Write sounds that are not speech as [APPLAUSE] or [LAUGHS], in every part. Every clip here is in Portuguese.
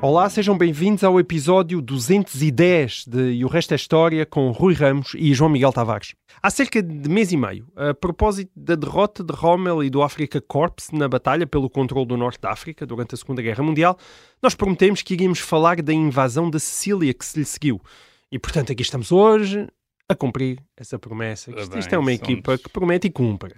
Olá, sejam bem-vindos ao episódio 210 de E o Resto é História com Rui Ramos e João Miguel Tavares. Há cerca de mês e meio, a propósito da derrota de Rommel e do Africa Corps na batalha pelo controle do Norte da África durante a Segunda Guerra Mundial, nós prometemos que iríamos falar da invasão da Sicília que se lhe seguiu. E, portanto, aqui estamos hoje a cumprir essa promessa. Isto, isto é uma equipa que promete e cumpre.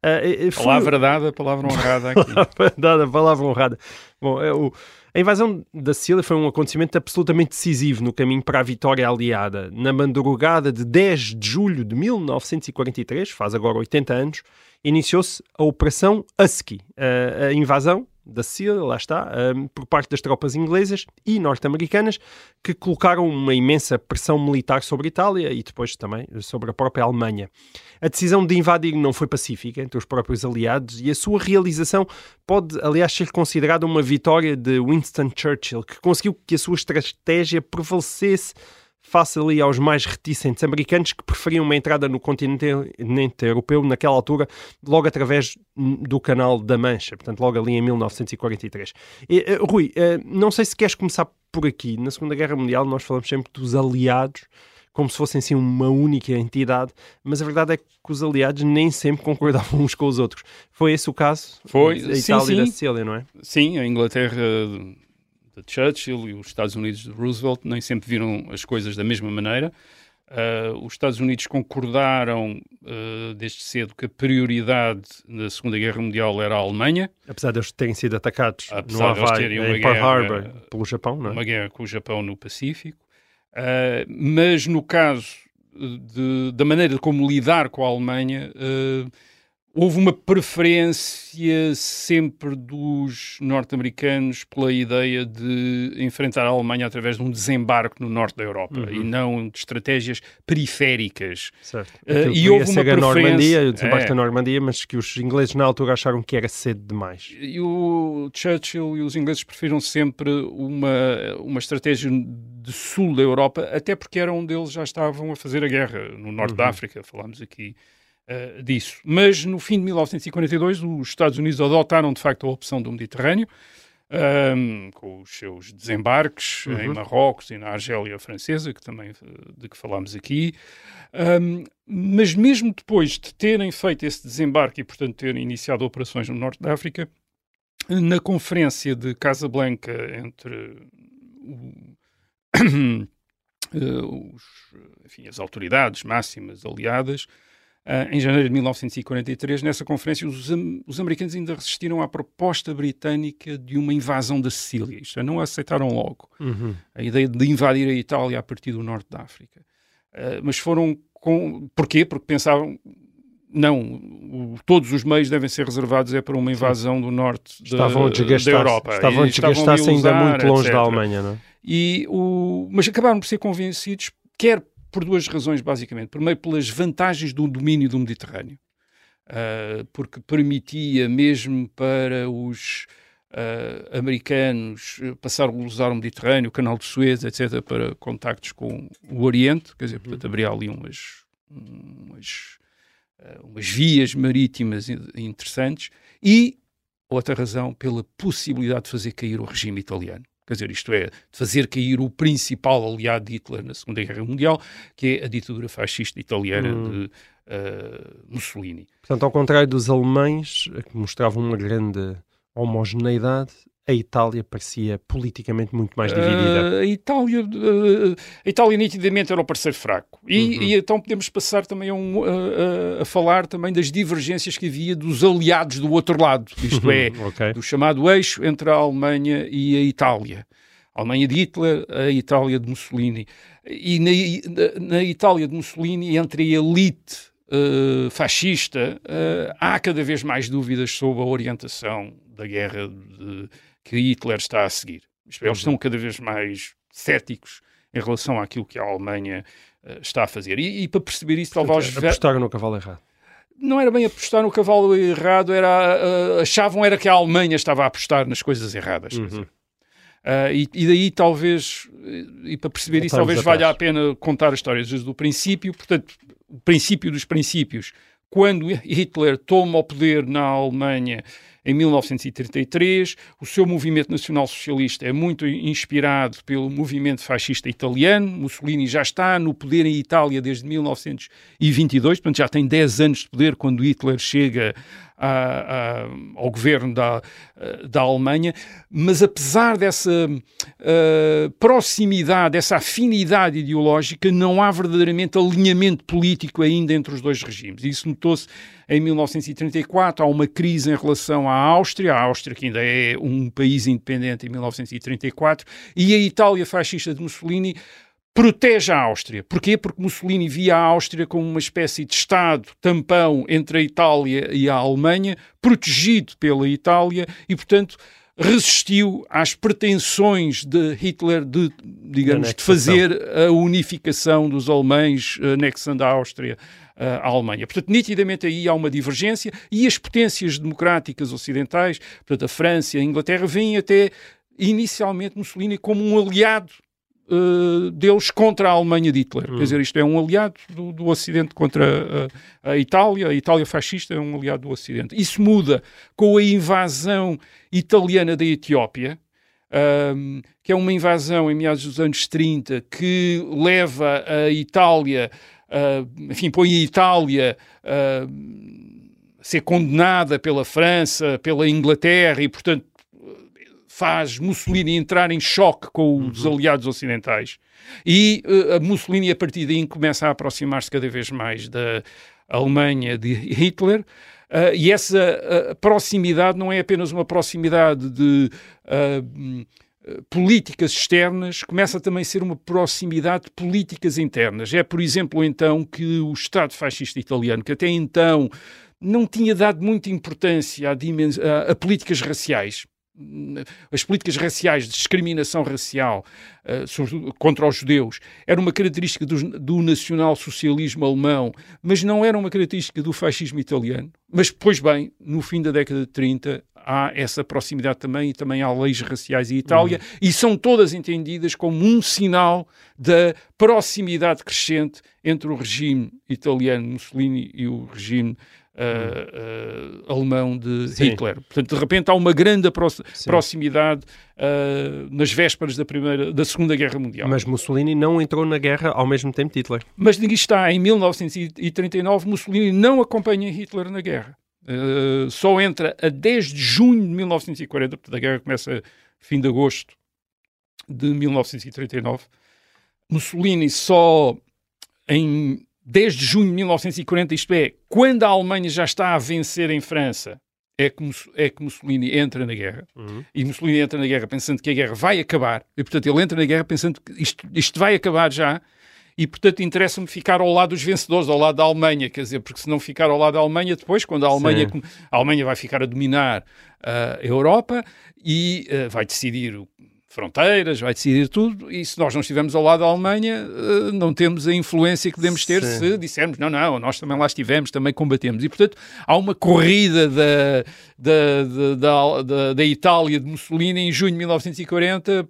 Eh, foi- Palavra dada, palavra honrada aqui. [LAUGHS] Palavra dada, palavra honrada. Bom, é o- a invasão da Sicília foi um acontecimento absolutamente decisivo no caminho para a vitória aliada. Na madrugada de 10 de julho de 1943, faz agora 80 anos, iniciou-se a Operação Husky. A, a invasão da Sicília, lá está, hum, por parte das tropas inglesas e norte-americanas, que colocaram uma imensa pressão militar sobre a Itália e depois também sobre a própria Alemanha. A decisão de invadir não foi pacífica entre os próprios aliados e a sua realização pode, aliás, ser considerada uma vitória de Winston Churchill, que conseguiu que a sua estratégia prevalecesse face ali aos mais reticentes americanos que preferiam uma entrada no continente europeu naquela altura, logo através do canal da Mancha, portanto logo ali em 1943. E, eh, Rui, eh, não sei se queres começar por aqui. Na Segunda Guerra Mundial nós falamos sempre dos aliados como se fossem assim uma única entidade, mas a verdade é que os aliados nem sempre concordavam [LAUGHS] uns com os outros. Foi esse o caso Foi, da sim, Itália e da sim. Sicília, não é? Sim, a Inglaterra de Churchill e os Estados Unidos de Roosevelt nem sempre viram as coisas da mesma maneira. Ah, os Estados Unidos concordaram ah, desde cedo que a prioridade na Segunda Guerra Mundial era a Alemanha, Apesar de eles terem sido atacados Apesar no Havaí, terem uma em guerra, Harbor, pelo Japão, não é? uma guerra com o Japão no Pacífico. Ah, mas no caso de- da maneira como lidar com a Alemanha, houve uma preferência sempre dos norte-americanos pela ideia de enfrentar a Alemanha através de um desembarque no norte da Europa Uhum. e não de estratégias periféricas. Certo. Aquilo e houve uma preferência- Normandia, o desembarque É. da Normandia, mas que os ingleses na altura acharam que era cedo demais. E o Churchill e os ingleses preferiram sempre uma, uma estratégia de sul da Europa, até porque era onde eles já estavam a fazer a guerra, no norte da África, falámos aqui eh, disso. Mas no fim de 1942, os Estados Unidos adotaram de facto a opção do Mediterrâneo, ahm, com os seus desembarques em Marrocos e na Argélia Francesa, que também eh, de que falámos aqui. Ahm, mas mesmo depois de terem feito esse desembarque e, portanto, terem iniciado operações no norte da África, na conferência de Casablanca entre o- [COUGHS] eh, os, enfim, as autoridades máximas aliadas, em janeiro de 1943, nessa conferência, os, os americanos ainda resistiram à proposta britânica de uma invasão da Sicília. Isto é, não a aceitaram logo Uhum. a ideia de invadir a Itália a partir do norte da África. Ah, mas foram com. Porquê? Porque pensavam. Não, o- todos os meios devem ser reservados é para uma invasão do norte da, Estavam a da Europa. estavam a desgastar-se ainda muito longe etc. da Alemanha, não é? E o, mas acabaram por ser convencidos, quer por duas razões, basicamente. Primeiro, pelas vantagens do domínio do Mediterrâneo, Ah, porque permitia mesmo para os ah, americanos eh, passar a usar o Mediterrâneo, o Canal de Suez, etc., para contactos com o Oriente, quer dizer, portanto, abria ali umas, umas, ah, umas vias marítimas in- interessantes. E outra razão, pela possibilidade de fazer cair o regime italiano. Quer dizer, isto é, de fazer cair o principal aliado de Hitler na Segunda Guerra Mundial, que é a ditadura fascista italiana Hum. de ah, Mussolini. Portanto, ao contrário dos alemães, que mostravam uma grande homogeneidade, a Itália parecia politicamente muito mais dividida. Ah, a Itália, ah, a Itália nitidamente era o parceiro fraco. E, Uhum. e então podemos passar também a, um, a- a- falar também das divergências que havia dos aliados do outro lado, isto é, ok. do chamado eixo entre a Alemanha e a Itália. A Alemanha de Hitler, a Itália de Mussolini. E na, na- Itália de Mussolini, entre a elite eh, fascista, eh, há cada vez mais dúvidas sobre a orientação da guerra de- que Hitler está a seguir. É, Eles estão cada vez mais céticos em relação àquilo que a Alemanha eh, está a fazer. E, e para perceber isso, talvez Portanto, apostaram no cavalo errado. não era bem apostar no cavalo errado, era, uh, achavam era que a Alemanha estava a apostar nas coisas erradas. Uhum. Uh, e, e daí talvez, e para perceber isso, Voltarmos talvez valha a pena contar a história desde o princípio. Portanto, o princípio dos princípios, quando Hitler toma o poder na Alemanha em 1933, o seu movimento nacional-socialista é muito inspirado pelo movimento fascista italiano. Mussolini já está no poder em Itália desde 1922, portanto já tem 10 anos de poder quando Hitler chega a- a- ao governo da, da Alemanha, mas apesar dessa eh, proximidade, dessa afinidade ideológica, não há verdadeiramente alinhamento político ainda entre os dois regimes. Isso notou-se em 1934, há uma crise em relação à Áustria, a Áustria que ainda é um país independente em 1934, e a Itália fascista de Mussolini protege a Áustria. Porquê? Porque Mussolini via a Áustria como uma espécie de Estado tampão entre a Itália e a Alemanha, protegido pela Itália e, portanto, resistiu às pretensões de Hitler de, digamos, de fazer a unificação dos alemães, anexando a Áustria eh, à Alemanha. Portanto, nitidamente aí há uma divergência e as potências democráticas ocidentais, portanto, a França e a Inglaterra, veem até inicialmente Mussolini como um aliado uh, deles contra a Alemanha de Hitler. Quer dizer, isto é um aliado do, do Ocidente contra uh, a Itália. A Itália fascista é um aliado do Ocidente. Isso muda com a invasão italiana da Etiópia. um, que é uma invasão em meados dos anos 30 que leva a Itália, uh, enfim, põe a Itália uh, a ser condenada pela França, pela Inglaterra e, portanto, faz Mussolini entrar em choque com os aliados ocidentais. E uh, Mussolini, a partir daí, começa a aproximar-se cada vez mais da Alemanha de Hitler. Uh, e essa uh, proximidade não é apenas uma proximidade de uh, políticas externas, começa também a ser uma proximidade de políticas internas. É, por exemplo, então, que o Estado fascista italiano, que até então não tinha dado muita importância a, a, a políticas raciais, as políticas raciais de discriminação racial uh, contra os judeus era uma característica do, do nacional-socialismo alemão, mas não era uma característica do fascismo italiano. Mas, pois bem, no fim da década de 30 há essa proximidade também e também há leis raciais em Itália Uhum. e são todas entendidas como um sinal da proximidade crescente entre o regime italiano Mussolini e o regime Uh, uh, alemão de Sim. Hitler. Portanto, de repente há uma grande pro proximidade uh, nas vésperas da, primeira, da Segunda Guerra Mundial. Mas Mussolini não entrou na guerra ao mesmo tempo de Hitler. Mas aqui está, em 1939, Mussolini não acompanha Hitler na guerra. Só entra a 10 de junho de 1940, portanto a guerra começa fim de agosto de 1939. Mussolini só em 10 de junho de 1940, isto é, quando a Alemanha já está a vencer em França, é que, é que Mussolini entra na guerra. Uhum. E Mussolini entra na guerra pensando que a guerra vai acabar. E, portanto, ele entra na guerra pensando que isto, isto vai acabar já. E, portanto, interessa-me ficar ao lado dos vencedores, ao lado da Alemanha. Quer dizer, porque se não ficar ao lado da Alemanha, depois, quando a Alemanha, Sim. a Alemanha vai ficar a dominar uh, a Europa e uh, vai decidir o fronteiras, vai decidir tudo, e se nós não estivermos ao lado da Alemanha, uh, não temos a influência que devemos ter Sim. se dissermos, não, não, nós também lá estivemos, também combatemos. E, portanto, há uma corrida da, da, da, da, da, Itália de Mussolini em junho de 1940,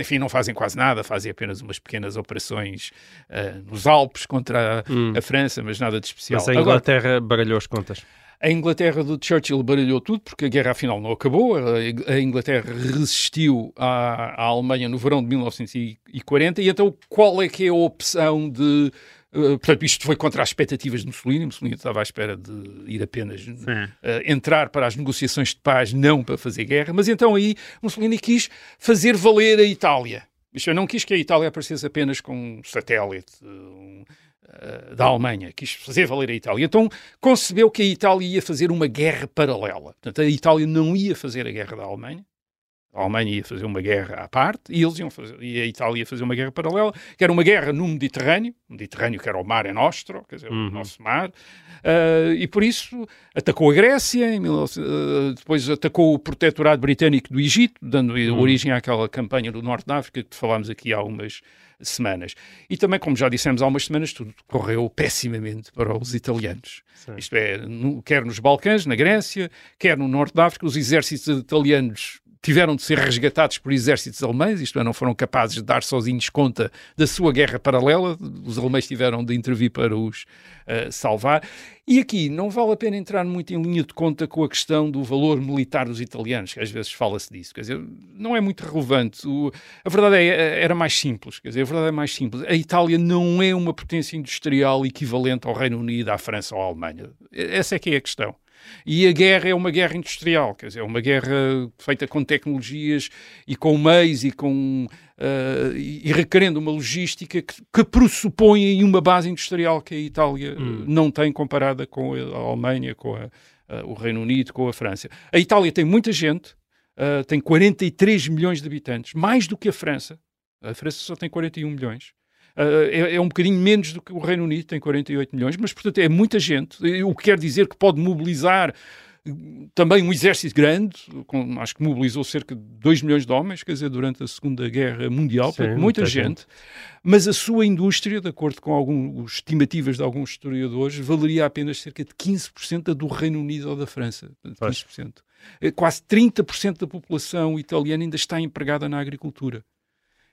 enfim, não fazem quase nada, fazem apenas umas pequenas operações uh, nos Alpes contra a, Hum. a França, mas nada de especial. Mas a Agora, Inglaterra baralhou as contas. A Inglaterra do Churchill baralhou tudo, porque a guerra afinal não acabou. A Inglaterra resistiu à, à Alemanha no verão de 1940. E então, qual é que é a opção de. Uh, portanto, isto foi contra as expectativas de Mussolini. Mussolini estava à espera de ir apenas uh, entrar para as negociações de paz, não para fazer guerra. Mas então aí Mussolini quis fazer valer a Itália. Isto não quis que a Itália aparecesse apenas com um satélite. Um, uh, da Alemanha, quis fazer valer a Itália. Então concebeu que a Itália ia fazer uma guerra paralela. Portanto, a Itália não ia fazer a guerra da Alemanha. A Alemanha ia fazer uma guerra à parte e eles iam fazer, e a Itália ia fazer uma guerra paralela, que era uma guerra no Mediterrâneo, Mediterrâneo que era o Mare Nostro, quer dizer, Uhum. o nosso mar, uh, e por isso atacou a Grécia, em 19, uh, depois atacou o protetorado britânico do Egito, dando Uhum. origem àquela campanha do Norte da África que falámos aqui há umas semanas. E também, como já dissemos há umas semanas, tudo correu pessimamente para os italianos. Sim. Isto é, no- quer nos Balcãs, na Grécia, quer no Norte da África, os exércitos italianos tiveram de ser resgatados por exércitos alemães, isto é, não foram capazes de dar sozinhos conta da sua guerra paralela, os alemães tiveram de intervir para os eh, salvar. E aqui não vale a pena entrar muito em linha de conta com a questão do valor militar dos italianos, que às vezes fala-se disso, quer dizer, não é muito relevante. O- a verdade é, era mais simples, quer dizer, a verdade é mais simples. A Itália não é uma potência industrial equivalente ao Reino Unido, à França ou à Alemanha. Essa é que é a questão. E a guerra é uma guerra industrial, quer dizer, é uma guerra feita com tecnologias e com meios e com eh, e requerendo uma logística que, que pressupõe uma base industrial que a Itália eh, não tem comparada com a Alemanha, com a- a- o Reino Unido, com a França. A Itália tem muita gente, eh, tem 43 milhões de habitantes, mais do que a França. A França só tem 41 milhões. Uh, é, é um bocadinho menos do que o Reino Unido, tem 48 milhões, mas portanto é muita gente, o que quer dizer que pode mobilizar uh, também um exército grande, com- acho que mobilizou cerca de 2 milhões de homens, quer dizer, durante a Segunda Guerra Mundial, Sim, portanto, muita muita gente, mas a sua indústria, de acordo com algumas estimativas de alguns historiadores, valeria apenas cerca de 15% da do Reino Unido ou da França. Portanto, Pois. 15%. Eh, Quase 30% da população italiana ainda está empregada na agricultura.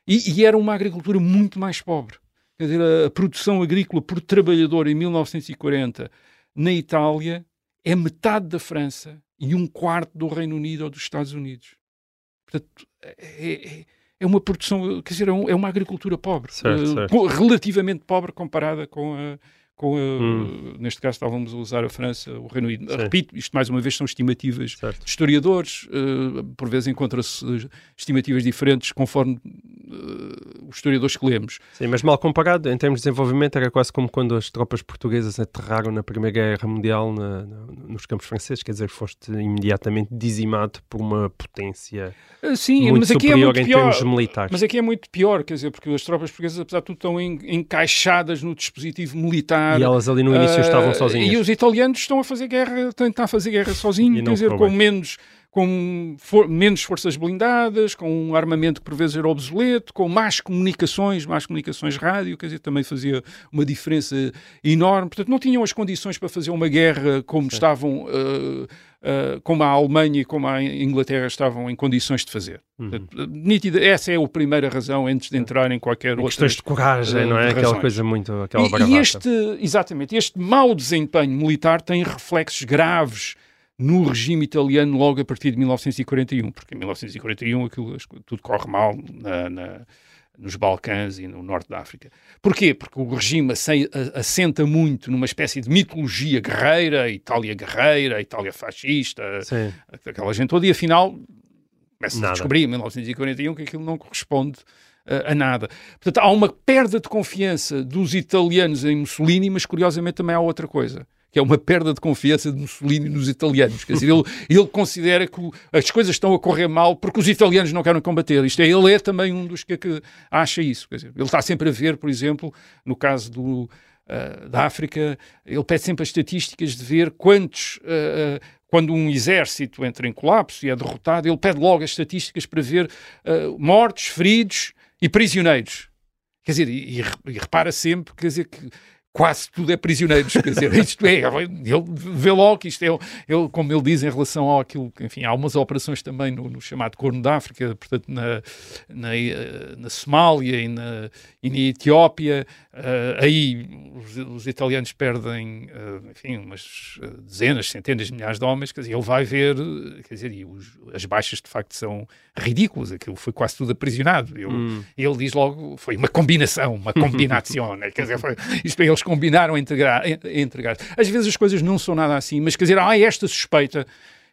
E, e era uma agricultura muito mais pobre. Quer dizer, a, a produção agrícola por trabalhador em 1940 na Itália é metade da França e um quarto do Reino Unido ou dos Estados Unidos. Portanto, é, é- é uma produção, quer dizer, é, um- é uma agricultura pobre, Certo, eh, certo. relativamente pobre comparada com a. Com a Hum. Neste caso, estávamos a usar a França, o Reino Unido. Sim. Repito, isto mais uma vez são estimativas Certo. de historiadores, eh, por vezes encontra-se eh, estimativas diferentes conforme eh, os historiadores que lemos. Sim, mas mal comparado, em termos de desenvolvimento, era quase como quando as tropas portuguesas aterraram na Primeira Guerra Mundial na- na- nos campos franceses, quer dizer, foste imediatamente dizimado por uma potência Eh, Sim, muito é superior muito em pior. termos militares. Mas aqui é muito pior, quer dizer, porque as tropas portuguesas, apesar de tudo, estão en- encaixadas no dispositivo militar. E elas ali no início Ah, estavam sozinhas. E os italianos estão a fazer guerra, a tentar fazer guerra sozinhos, quer dizer, com bem. menos, com for- menos forças blindadas, com um armamento que por vezes era obsoleto, com más comunicações, más comunicações rádio, quer dizer, também fazia uma diferença enorme. Portanto, não tinham as condições para fazer uma guerra como estavam, ah, ah, como a Alemanha e como a Inglaterra estavam em condições de fazer. Uhum. Nítida, essa é a primeira razão antes de entrar em qualquer outra. questões de coragem, eh, não é? Aquela razões. coisa muito, aquela E- E, este, exatamente, este mau desempenho militar tem reflexos graves no regime italiano logo a partir de 1941, porque em 1941 aquilo, tudo corre mal na- na- nos Balcãs e no norte da África. Porquê? Porque o regime assenta muito numa espécie de mitologia guerreira, Itália guerreira, Itália fascista, Sim. aquela gente toda, e afinal começa a descobrir em 1941 que aquilo não corresponde uh, a nada. Portanto, há uma perda de confiança dos italianos em Mussolini, mas curiosamente também há outra coisa. Que é uma perda de confiança de Mussolini nos italianos. Quer dizer, ele, ele considera que as coisas estão a correr mal porque os italianos não querem combater. Isto é, ele é também um dos que, que acha isso. Quer dizer, ele está sempre a ver, por exemplo, no caso do, ah, da África, ele pede sempre as estatísticas de ver quantos. ah, ah, quando um exército entra em colapso e é derrotado, ele pede logo as estatísticas para ver mortos, feridos e prisioneiros. Quer dizer, e, e repara sempre, quer dizer, que quase tudo é prisioneiros. Quer dizer, [LAUGHS] isto é, ele vê logo que isto é, ele, como ele diz em relação ao aquilo, enfim, há umas operações também no, no chamado Corno da África, portanto, na, na, eh, na Somália e na, e na Etiópia, eh, aí os, os italianos perdem, eh, enfim, umas dezenas, centenas de milhares de homens, quer dizer, ele vai ver, quer dizer, e os- as baixas de facto são ridículas, aquilo foi quase tudo aprisionado. Eu, Hum. ele diz logo, foi uma combinação, uma [LAUGHS] combinação, né? quer dizer, foi, isto é, eles combinaram entre, gra- entre graças. Às vezes as coisas não são nada assim, mas quer dizer, há esta suspeita,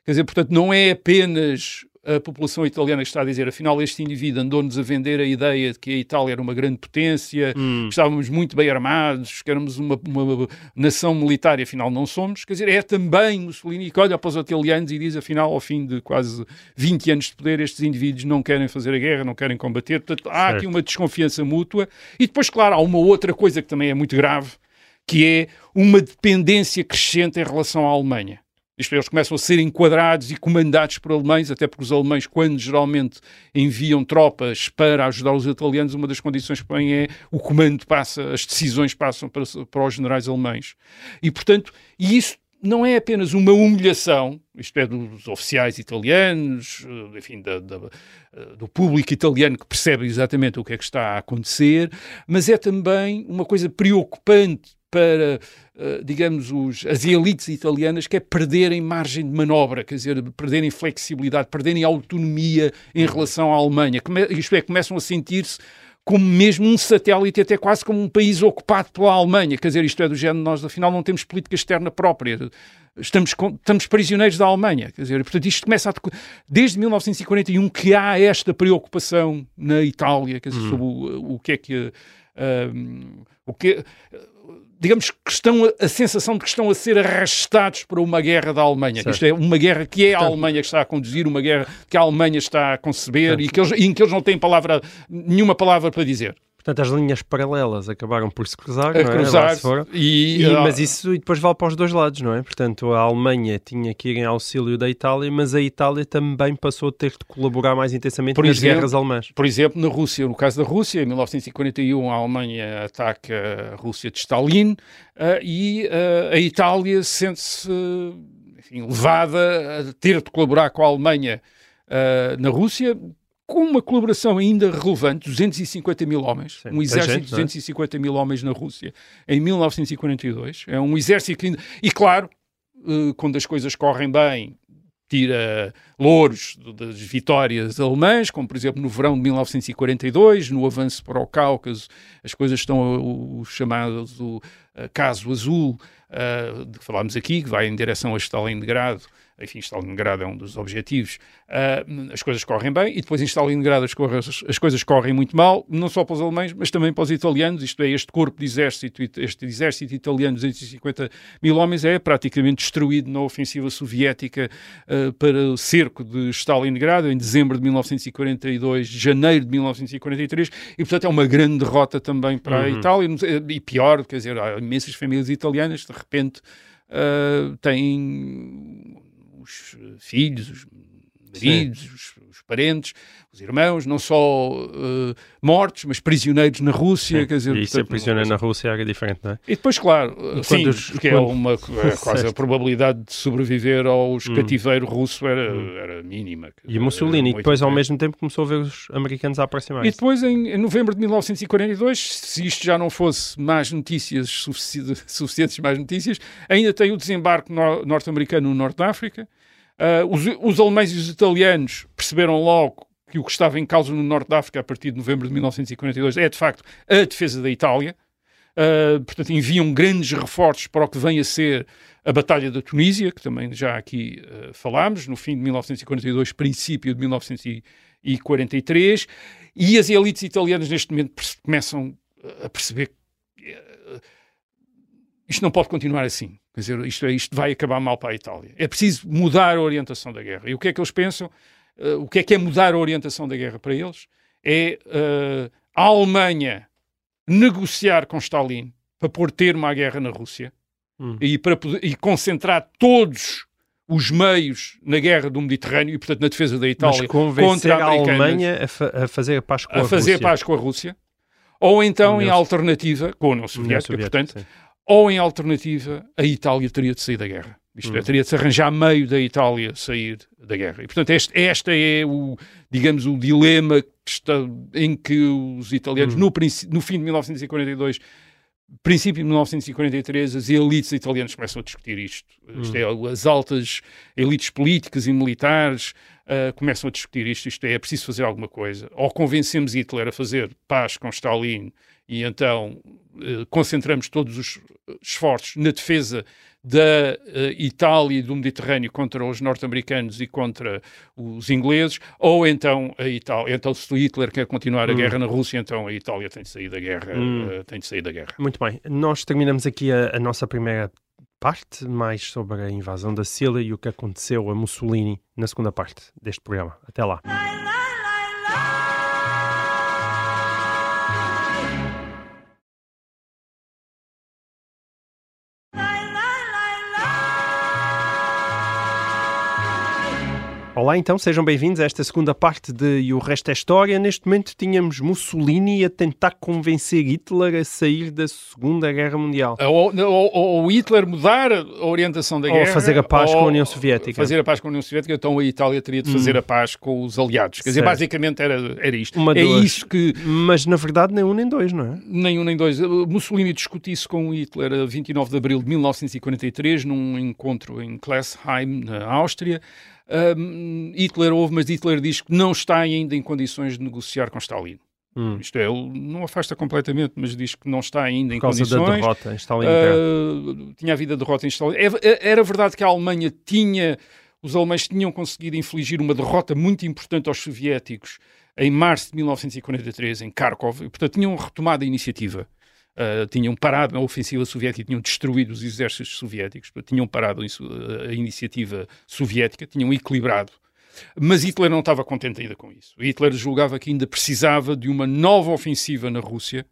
quer dizer, portanto, não é apenas a população italiana está a dizer, afinal, este indivíduo andou-nos a vender a ideia de que a Itália era uma grande potência, Hum. que estávamos muito bem armados, que éramos uma, uma nação militar e afinal não somos. Quer dizer, é também Mussolini que olha para os italianos e diz, afinal, ao fim de quase 20 anos de poder, estes indivíduos não querem fazer a guerra, não querem combater. Portanto, há aqui Certo. uma desconfiança mútua. E depois, claro, há uma outra coisa que também é muito grave, que é uma dependência crescente em relação à Alemanha. Isto eles começam a ser enquadrados e comandados por alemães, até porque os alemães, quando geralmente enviam tropas para ajudar os italianos, uma das condições que põem é o comando passa, as decisões passam para, para os generais alemães. E, portanto, e isso não é apenas uma humilhação, isto é, dos oficiais italianos, enfim, da- da- do público italiano que percebe exatamente o que é que está a acontecer, mas é também uma coisa preocupante para, eh, digamos, os, as elites italianas, que é perderem margem de manobra, quer dizer, perderem flexibilidade, perderem autonomia em relação à Alemanha. Come, isto é, começam a sentir-se como mesmo um satélite, até quase como um país ocupado pela Alemanha. Quer dizer, isto é do género, nós afinal não temos política externa própria. Estamos, estamos prisioneiros da Alemanha. Quer dizer, portanto, isto começa a, desde 1941 que há esta preocupação na Itália, quer dizer, sobre o, o que é que. ah, o que digamos que estão a, sensação de que estão a ser arrastados para uma guerra da Alemanha. Certo. Isto é uma guerra que é a Alemanha que está a conduzir, uma guerra que a Alemanha está a conceber e, que eles, e em que eles não têm palavra, nenhuma palavra para dizer. Portanto, as linhas paralelas acabaram por se cruzar, A não é? Cruzar e, E- ah, mas isso e depois vale para os dois lados, não é? Portanto, a Alemanha tinha que ir em auxílio da Itália, mas a Itália também passou a ter de colaborar mais intensamente Por nas exemplo, guerras alemãs. Por exemplo, na Rússia, no caso da Rússia, em 1941 a Alemanha ataca a Rússia de Stalin ah, e ah, a Itália sente-se levada a ter de colaborar com a Alemanha ah, na Rússia com uma colaboração ainda relevante, 250 mil homens, Sim, um exército gente, de não é? 250 mil homens na Rússia em 1942. É um exército que ainda... E claro, eh, quando as coisas correm bem, tira louros do- das vitórias alemãs, como por exemplo no verão de 1942, no avanço para o Cáucaso, as coisas estão o, chamado o, eh, caso azul, eh, de que falámos aqui, que vai em direção a Stalingrado, enfim, Stalingrado é um dos objetivos, ah, as coisas correm bem, e depois em Stalingrado as, coisas- as coisas correm muito mal, não só para os alemães, mas também para os italianos, isto é, este corpo de exército, este exército italiano de 250 mil homens é praticamente destruído na ofensiva soviética ah, para o cerco de Stalingrado em dezembro de 1942, janeiro de 1943, e portanto é uma grande derrota também para a Itália, e pior, quer dizer, há imensas famílias italianas, de repente ah, têm os filhos, os maridos, os, os parentes, os irmãos, não só eh, mortos, mas prisioneiros na Rússia. Quer dizer, e ser portanto, prisioneiro não- na Rússia era diferente, não é? E depois, claro, E sim, quando os- porque é quando- uma [LAUGHS] é quase a probabilidade de sobreviver aos Hum. cativeiro russo era, era mínima. E Mussolini, depois ao 80. mesmo tempo começou a ver os americanos a aproximar. E depois, em, em novembro de 1942, se isto já não fosse mais notícias, sufici- [LAUGHS] suficientes mais notícias, ainda tem o desembarque nor- norte-americano no Norte da África. Ah, os, os alemães e os italianos perceberam logo que o que estava em causa no Norte da África a partir de novembro de 1942 é, de facto, a defesa da Itália. Uh, portanto, enviam grandes reforços para o que vem a ser a Batalha da Tunísia, que também já aqui uh, falámos, no fim de 1942, princípio de 1943, e as elites italianas neste momento começam a perceber que uh, isto não pode continuar assim. Quer dizer, isto, é- isto vai acabar mal para a Itália. É preciso mudar a orientação da guerra. E o que é que eles pensam? Uh, o que é que é mudar a orientação da guerra para eles? É uh, a Alemanha negociar com Stalin para pôr termo à guerra na Rússia Hum. e, para poder- e concentrar todos os meios na guerra do Mediterrâneo e, portanto, na defesa da Itália contra a americanas Alemanha a, fa- a fazer a paz com a, a fazer Rússia. paz com a Rússia, ou então, em alternativa, com a União Soviética, portanto, sim. Ou em alternativa, a Itália teria de sair da guerra. Isto é, Hum. teria de se arranjar meio da Itália sair da guerra. E, portanto, este, esta é o, digamos, o dilema que está, em que os italianos, Hum. no, no fim de 1942, princípio de 1943, as elites italianas começam a discutir isto. Isto é, as altas elites políticas e militares ah, começam a discutir isto. Isto é, é preciso fazer alguma coisa. Ou convencemos Hitler a fazer paz com Stalin e então concentramos todos os esforços na defesa da uh, Itália e do Mediterrâneo contra os norte-americanos e contra os ingleses, ou então a Itália, então se Hitler quer continuar a Hum. guerra na Rússia, então a Itália tem de sair da guerra, Hum. uh, tem de sair da guerra. Muito bem, nós terminamos aqui a, a nossa primeira parte, mais sobre a invasão da Sicília e o que aconteceu a Mussolini na segunda parte deste programa. Até lá. Olá, então, sejam bem-vindos a esta segunda parte de E o Resto é História. Neste momento tínhamos Mussolini a tentar convencer Hitler a sair da Segunda Guerra Mundial. Ou, ou- ou Hitler mudar a orientação da Ou guerra. fazer a paz com a ou União Soviética. Fazer a paz com a União Soviética, então a Itália teria de fazer a paz com os aliados. Quer dizer, Certo. basicamente era, era isto. Uma, é duas. isso que Mas, na verdade, nem um nem dois, não é? nem um nem dois. Mussolini discutiu isso com Hitler a 29 de abril de 1943, num encontro em Klesheim, na Áustria. Um, Hitler ouve, mas Hitler diz que não está ainda em condições de negociar com Stalin. Hum. Isto é, ele não afasta completamente, mas diz que não está ainda em Por causa da condições. derrota em Stalingrado. Uh, tinha havido a derrota em Stalingrado. É- Era verdade que a Alemanha tinha, os alemães tinham conseguido infligir uma derrota muito importante aos soviéticos em março de 1943 em Kharkov, e, portanto tinham retomado a iniciativa. Uh, tinham parado a ofensiva soviética, tinham destruído os exércitos soviéticos, tinham parado uh, a iniciativa soviética, tinham equilibrado. Mas Hitler não estava contente ainda com isso. Hitler julgava que ainda precisava de uma nova ofensiva na Rússia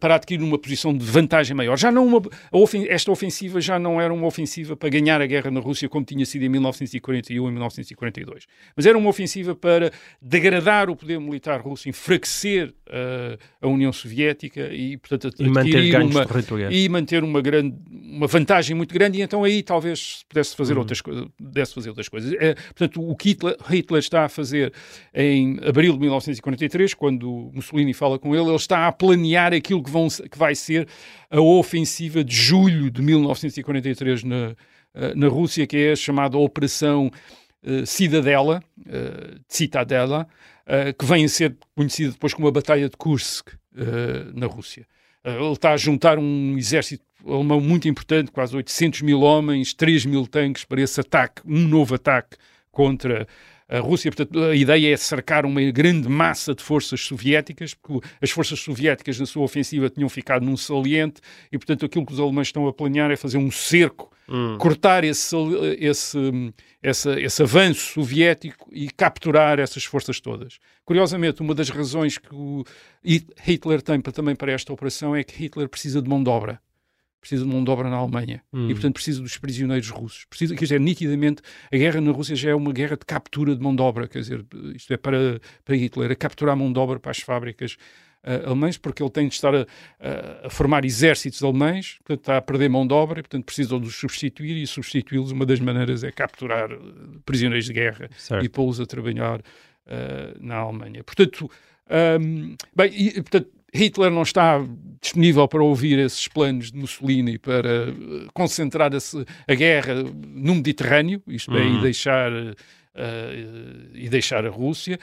para adquirir uma posição de vantagem maior. Já não uma, ofen- esta ofensiva já não era uma ofensiva para ganhar a guerra na Rússia como tinha sido em 1941 e 1942, mas era uma ofensiva para degradar o poder militar russo, enfraquecer uh, a União Soviética e, portanto, E manter uma, e manter uma grande uma vantagem muito grande e então aí talvez pudesse Uhum. fazer outras coisas pudesse fazer outras coisas É, portanto o que Hitler, Hitler está a fazer em abril de 1943 quando Mussolini fala com ele ele está a planear aquilo que, vão, que vai ser a ofensiva de julho de 1943 na, eh, na Rússia que é a chamada Operação eh, Cidadela eh, Citadela que vem a ser conhecida depois como a Batalha de Kursk na Rússia. Uh, ele está a juntar um exército alemão muito importante, quase 800 mil homens, 3 mil tanques para esse ataque, um novo ataque contra a Rússia. Portanto, a ideia é cercar uma grande massa de forças soviéticas, porque as forças soviéticas na sua ofensiva tinham ficado num saliente e, portanto, aquilo que os alemães estão a planear é fazer um cerco, cortar esse, esse, esse, esse avanço soviético e capturar essas forças todas. Curiosamente, uma das razões que Hitler tem para, também para esta operação é que Hitler precisa de mão de obra. Precisa de mão de obra na Alemanha. E, portanto, precisa dos prisioneiros russos. Precisa, quer dizer, nitidamente, a guerra na Rússia já é uma guerra de captura de mão de obra. Quer dizer, isto é para, para Hitler, é capturar mão de obra para as fábricas ah, alemãs, porque ele tem de estar a, a- a formar exércitos alemães, portanto, está a perder mão de obra, e, portanto, precisa de os substituir, e substituí-los, uma das maneiras é capturar eh, prisioneiros de guerra Certo. e pô-los a trabalhar ah, na Alemanha. Portanto, ahm, bem, e, portanto, Hitler não está disponível para ouvir esses planos de Mussolini para eh, concentrar a guerra no Mediterrâneo, isto é, e deixar, eh, e deixar a Rússia.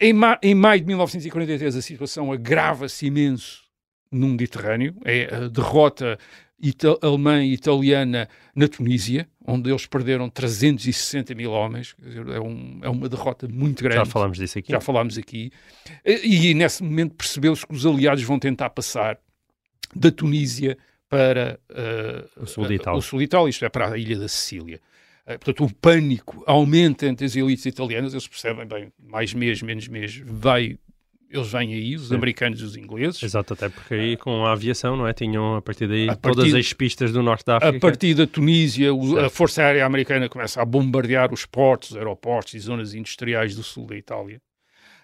Em, ma em maio de 1943 a situação agrava-se imenso no Mediterrâneo, é a derrota ita- alemã e italiana na Tunísia, onde eles perderam 360 mil homens, dizer, é, um- é uma derrota muito grande. Já falámos disso aqui. Já falámos aqui. E, e nesse momento percebeu-se que os aliados vão tentar passar da Tunísia para eh, O sul de Itália. o sul de Itália, isto é, para a ilha da Sicília. Eh, portanto, o pânico aumenta entre as elites italianas, eles percebem, bem, mais mês, menos mês, vai, eles vêm aí, os americanos e os ingleses. Exato, até porque aí com a aviação, não é? Tinham a partir daí A todas partir- as pistas do norte da África. A partir da Tunísia, o- a. Força Aérea Americana começa a bombardear os portos, os aeroportos e zonas industriais do sul da Itália.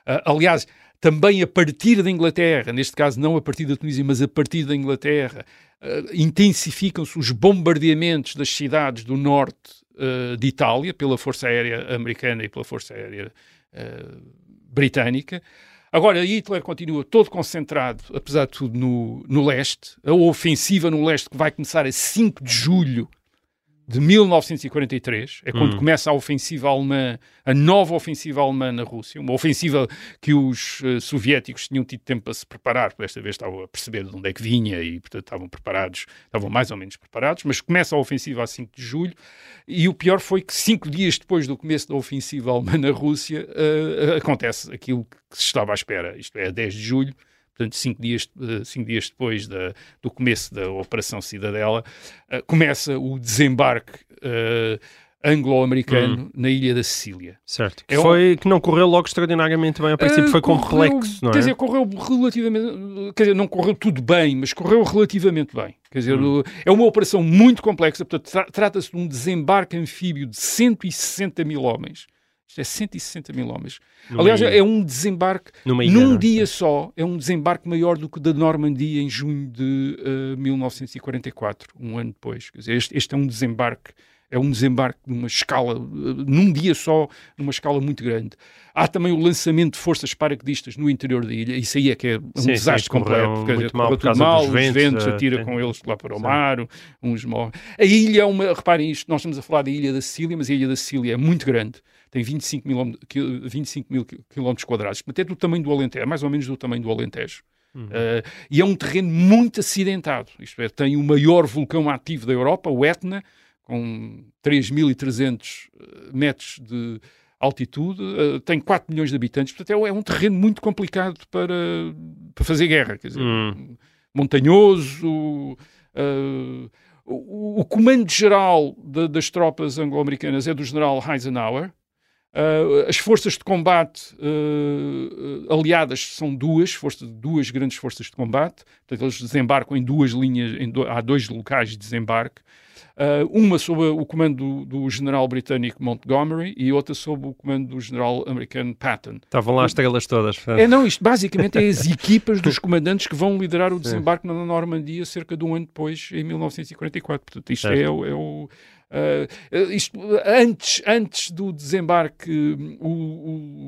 Ah, aliás, também a partir da Inglaterra, neste caso não a partir da Tunísia, mas a partir da Inglaterra, ah, intensificam-se os bombardeamentos das cidades do norte ah, de Itália pela Força Aérea Americana e pela Força Aérea Britânica. Agora, Hitler continua todo concentrado, apesar de tudo, no, no leste. A ofensiva no leste que vai começar a 5 de julho de 1943, é quando Hum. começa a ofensiva alemã, a nova ofensiva alemã na Rússia, uma ofensiva que os eh, soviéticos tinham tido tempo para se preparar, porque desta vez estavam a perceber de onde é que vinha e, portanto, estavam preparados, estavam mais ou menos preparados, mas começa a ofensiva a 5 de julho, e o pior foi que cinco dias depois do começo da ofensiva alemã na Rússia, eh, acontece aquilo que se estava à espera, isto é, a 10 de julho, portanto, cinco dias, eh, cinco dias depois da- do começo da Operação Cidadela, eh, começa o desembarque eh, anglo-americano na ilha da Sicília. Certo. Que, É um- foi, que não correu logo extraordinariamente bem. A princípio Ah, foi correu- complexo, não é? Quer dizer, correu relativamente. Quer dizer, não correu tudo bem, mas correu relativamente bem. Quer dizer, Hum. é uma operação muito complexa. Portanto, tra- trata-se de um desembarque anfíbio de 160 mil homens. Isto é 160 mil homens. Numa Aliás, ilha. é um desembarque ilha, não num é? dia só. É um desembarque maior do que o da Normandia em junho de eh, 1944, um ano depois. Dizer, este, este é um desembarque. É um desembarque numa escala, eh, num dia só, numa escala muito grande. Há também o lançamento de forças paraquedistas no interior da ilha. Isso aí é que é um Sim, sim, desastre correu completo. Dizer, muito mal por tudo mal, os ventos, ventos, eh, atira com eles lá para o Sim. mar, uns morrem. A ilha é uma, reparem isto, nós estamos a falar da ilha da Sicília, mas a ilha da Sicília é muito grande. Tem 25 mil, quil- 25 mil quilómetros quadrados, portanto é do tamanho do Alentejo, é mais ou menos do tamanho do Alentejo. Uh, e é um terreno muito acidentado, isto é, tem o maior vulcão ativo da Europa, o Etna, com 3.300 eh, metros de altitude, eh, tem 4 milhões de habitantes, portanto é, é um terreno muito complicado para, para fazer guerra, quer dizer, Hum. montanhoso. eh, o, o comando-geral da- das tropas anglo-americanas é do general Eisenhower. Eh, as forças de combate eh, aliadas são duas, forças, duas grandes forças de combate. Portanto, eles desembarcam em duas linhas, em do- há dois locais de desembarque. Uh, uma sob o comando do, do general britânico Montgomery e outra sob o comando do general americano Patton. Estavam lá as estrelas todas. É, não, isto basicamente é as equipas dos [LAUGHS] comandantes que vão liderar o desembarque na Normandia cerca de um ano depois, em 1944. Portanto, isto é, o- é o. uh, isto, antes, antes do desembarque, o-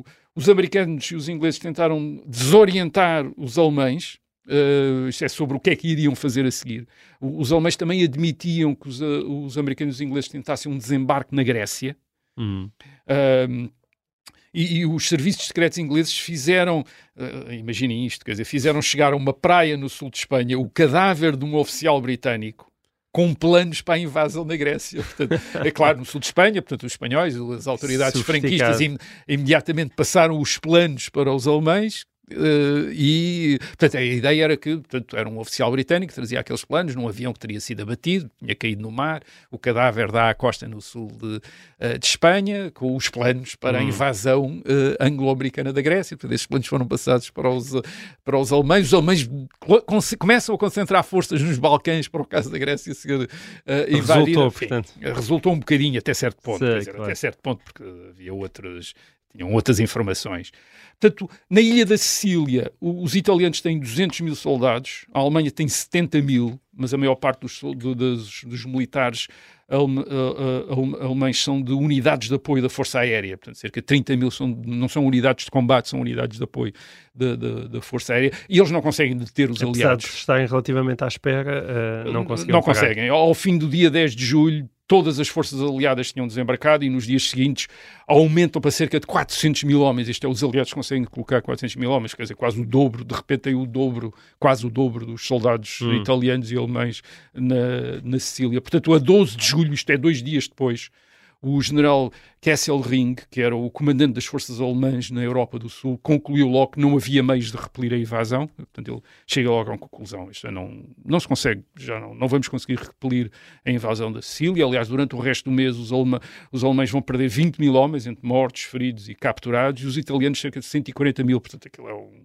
o- os americanos e os ingleses tentaram desorientar os alemães. Uh, isto é sobre o que é que iriam fazer a seguir. Os alemães também admitiam que os, uh, os americanos e os ingleses tentassem um desembarque na Grécia. Hum. Um, e, e os serviços secretos ingleses fizeram, uh, imaginem isto, quer dizer, fizeram chegar a uma praia no sul de Espanha o cadáver de um oficial britânico com planos para a invasão da Grécia. Portanto, é claro, no sul de Espanha, portanto, os espanhóis, as autoridades franquistas im- imediatamente passaram os planos para os alemães. Uh, e, portanto, a ideia era que, portanto, era um oficial britânico que trazia aqueles planos num avião que teria sido abatido, tinha caído no mar, o cadáver dá à costa no sul de, uh, de Espanha, com os planos para a invasão uh, anglo-americana da Grécia. Portanto, esses planos foram passados para os, para os alemães. Os alemães começam a concentrar forças nos Balcãs para o caso da Grécia ser invadida. Resultou, portanto. Resultou um bocadinho até certo ponto, Sei, dizer, claro. até certo ponto, porque havia outras, tinham outras informações. Portanto, na ilha da Sicília, os italianos têm 200 mil soldados, a Alemanha tem 70 mil, mas a maior parte dos, dos- dos militares alem- alem- alemães são de unidades de apoio da Força Aérea, portanto, cerca de 30 mil são, não são unidades de combate, são unidades de apoio da, da- da Força Aérea, e eles não conseguem deter os Apesar aliados. de estarem relativamente à espera, eh, não conseguiram Não parar. conseguem. Ao fim do dia 10 de julho, todas as forças aliadas tinham desembarcado e nos dias seguintes aumentam para cerca de 400 mil homens. Isto é, os aliados conseguem colocar 400 mil homens, quer dizer, quase o dobro, de repente tem o dobro, quase o dobro dos soldados Hum. italianos e alemães na, na Sicília. Portanto, a 12 de julho, isto é, dois dias depois, o general Kesselring, que era o comandante das forças alemãs na Europa do Sul, concluiu logo que não havia meios de repelir a invasão. Portanto, ele chega logo a uma conclusão. Isto não, não se consegue, já não, não vamos conseguir repelir a invasão da Sicília. Aliás, durante o resto do mês, os, alema, os alemães vão perder 20 mil homens, entre mortos, feridos e capturados, e os italianos cerca de 140 mil. Portanto, aquilo é um.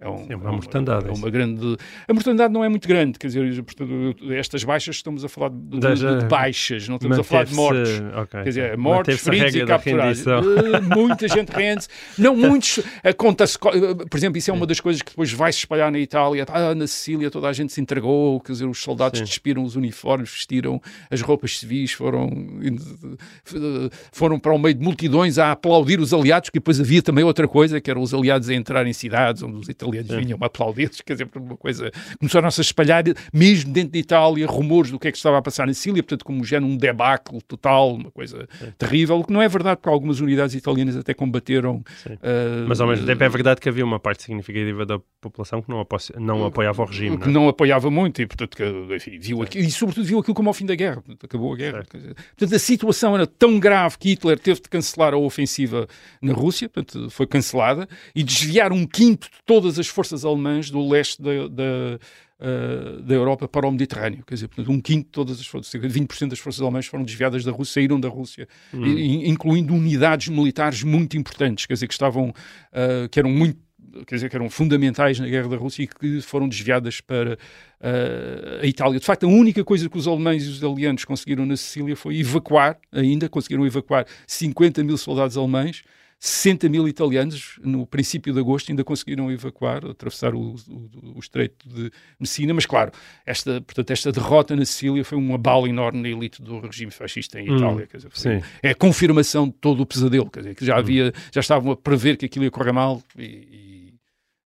É, um, Sim, uma mortandade, É isso. uma grande. A mortandade não é muito grande, quer dizer, portanto, estas baixas estamos a falar de, de- de- baixas, não estamos a falar de mortes. ok, Quer dizer, a feridos e capturados. Eh, muita gente rende Não, muitos. eh, Conta-se, co- eh, por exemplo, isso é uma das coisas que depois vai se espalhar na Itália. Ah, na Sicília toda a gente se entregou, quer dizer, os soldados Sim. despiram os uniformes, vestiram as roupas civis, foram, foram para o meio de multidões a aplaudir os aliados, que depois havia também outra coisa, que eram os aliados a entrar em cidades onde os italianos italianos vinham aplaudir, quer dizer, por uma coisa. Começaram-se a espalhar, mesmo dentro de Itália, rumores do que é que estava a passar na Sicília, portanto, como já num debacle total, uma coisa terrível, o que não é verdade, porque algumas unidades italianas até combateram. ah, Mas ao mesmo tempo é verdade que havia uma parte significativa da população que não, apo não apoiava o regime. que não é? não apoiava muito e, portanto, que, enfim, viu aquilo, e sobretudo viu aquilo como ao fim da guerra. Portanto, acabou a guerra. Dizer, Portanto, a situação era tão grave que Hitler teve de cancelar a ofensiva na Rússia, portanto, foi cancelada, e desviar um quinto de todas as forças alemãs do leste da, da, ah, da Europa para o Mediterrâneo. Quer dizer, portanto, um quinto de todas as forças, cerca de 20% das forças alemãs foram desviadas da Rússia, saíram da Rússia, e- incluindo unidades militares muito importantes, quer dizer, que estavam, ah, que eram muito quer dizer, que eram fundamentais na guerra da Rússia e que foram desviadas para ah, a Itália. De facto, a única coisa que os alemães e os italianos conseguiram na Sicília foi evacuar, ainda conseguiram evacuar 50 mil soldados alemães, 60 mil italianos, no princípio de agosto, ainda conseguiram evacuar, atravessar o, o- o estreito de Messina, mas claro, esta, portanto, esta derrota na Sicília foi um abalo enorme na elite do regime fascista em Itália. Quer dizer, foi- é a confirmação de todo o pesadelo, quer dizer, que já havia, já estavam a prever que aquilo ia correr mal e, e,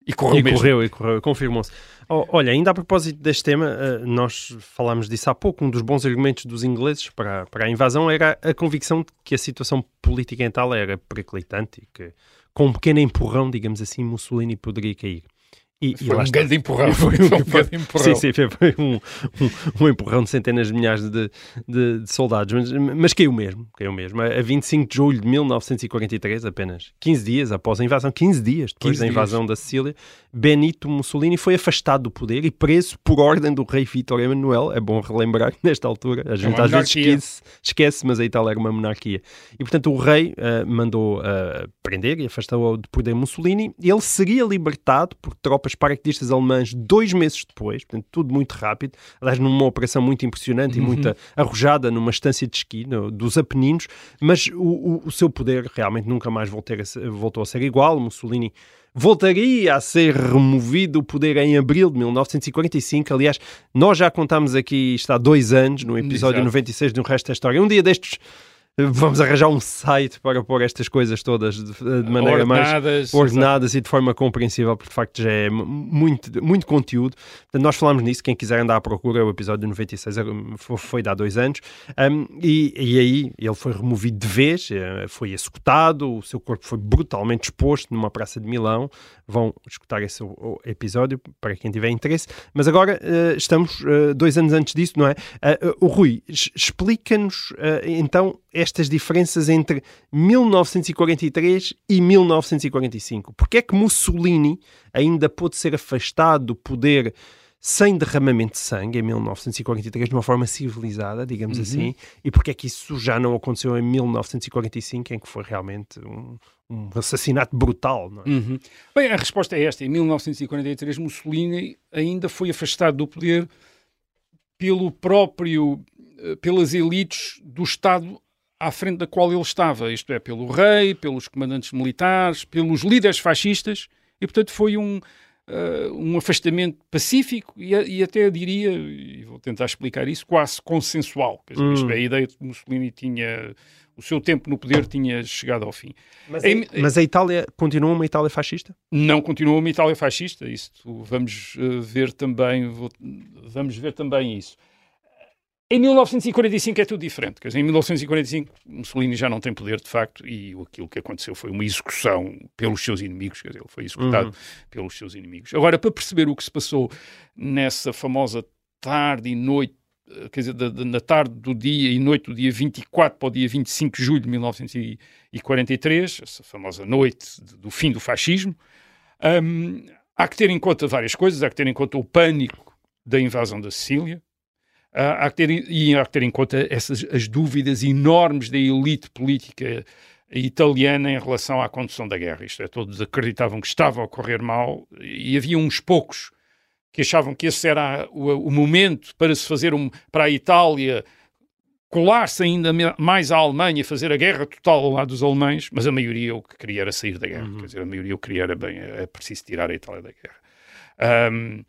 e correu E mesmo. correu, e correu, confirmou-se. Oh, olha, ainda a propósito deste tema, eh, nós falámos disso há pouco. Um dos bons argumentos dos ingleses para, para a invasão era a convicção de que a situação política em Itália era periclitante e que, com um pequeno empurrão, digamos assim, Mussolini poderia cair. E, e Foi lá um grande empurrão. Foi Foi um um grande empurrão. Sim, sim, foi um, um, um empurrão de centenas de milhares de, de- de soldados, mas, mas caiu mesmo, caiu mesmo. A 25 de julho de 1943, apenas 15 dias após a invasão, 15 dias depois 15 da invasão da Sicília, Benito Mussolini foi afastado do poder e preso por ordem do rei Vítor Emanuel. É bom relembrar que nesta altura, a gente uma às vezes esquece, esquece, mas a Itália era uma monarquia. E portanto o rei ah, mandou ah, prender e afastou de poder Mussolini. Ele seria libertado por tropas paraquedistas alemãs dois meses depois, portanto tudo muito rápido. Aliás, numa operação muito impressionante e muito arrojada numa estância de esqui no- dos Apeninos, mas o, o- o seu poder realmente nunca mais voltou a ser, voltou a ser igual. Mussolini voltaria a ser removido o poder em abril de 1945. Aliás, nós já contámos aqui isto há dois anos, no episódio Exato. 96 de Um Resto da História. Um dia destes [LAUGHS] vamos arranjar um site para pôr estas coisas todas de, de maneira mais Ordenadas, ordenadas e de forma compreensível, porque de facto já é muito, muito conteúdo. Portanto, nós falámos nisso, quem quiser andar à procura, o episódio 96 era- fo- foi de há dois anos, Um, e, e aí ele foi removido de vez, eh, foi executado, o seu corpo foi brutalmente exposto numa praça de Milão. Vão escutar esse episódio para quem tiver interesse. Mas agora eh, estamos eh, dois anos antes disso, não é? Eh, o Rui, explica-nos então estas diferenças entre 1943 e 1945. Porque é que Mussolini ainda pôde ser afastado do poder sem derramamento de sangue em 1943 de uma forma civilizada, digamos assim, e porque é que isso já não aconteceu em 1945, em que foi realmente um, um assassinato brutal, é? Uhum. Bem, a resposta é esta. Em 1943, Mussolini ainda foi afastado do poder pelo próprio, eh, pelas elites do Estado à frente da qual ele estava, isto é, pelo rei, pelos comandantes militares, pelos líderes fascistas, e portanto foi um, eh, um afastamento pacífico e, e até diria, e vou tentar explicar isso, quase consensual. Quer dizer, isto é, a ideia de que Mussolini tinha, o seu tempo no poder tinha chegado ao fim. Mas, Em- a, mas a Itália continua uma Itália fascista? não continua uma Itália fascista. Isto vamos eh, ver também, vou- vamos ver também isso. Em 1945 é tudo diferente. Quer dizer, em 1945 Mussolini já não tem poder de facto e aquilo que aconteceu foi uma execução pelos seus inimigos. Quer dizer, ele foi executado pelos seus inimigos. Agora, para perceber o que se passou nessa famosa tarde e noite, eh, quer dizer, da- da- na tarde do dia e noite do dia 24 para o dia 25 de julho de 1943, essa famosa noite do fim do fascismo, Hum, há que ter em conta várias coisas, há que ter em conta o pânico da invasão da Sicília, há que ter, e há que ter em conta essas, as dúvidas enormes da elite política italiana em relação à condução da guerra. Isto é, todos acreditavam que estava a ocorrer mal e havia uns poucos que achavam que esse era o, o momento para se fazer um, para a Itália colar-se ainda mais à Alemanha, fazer a guerra total ao lado dos alemães, mas a maioria o que queria era sair da guerra. Quer dizer, a maioria o que queria era bem, é preciso tirar a Itália da guerra. Uh,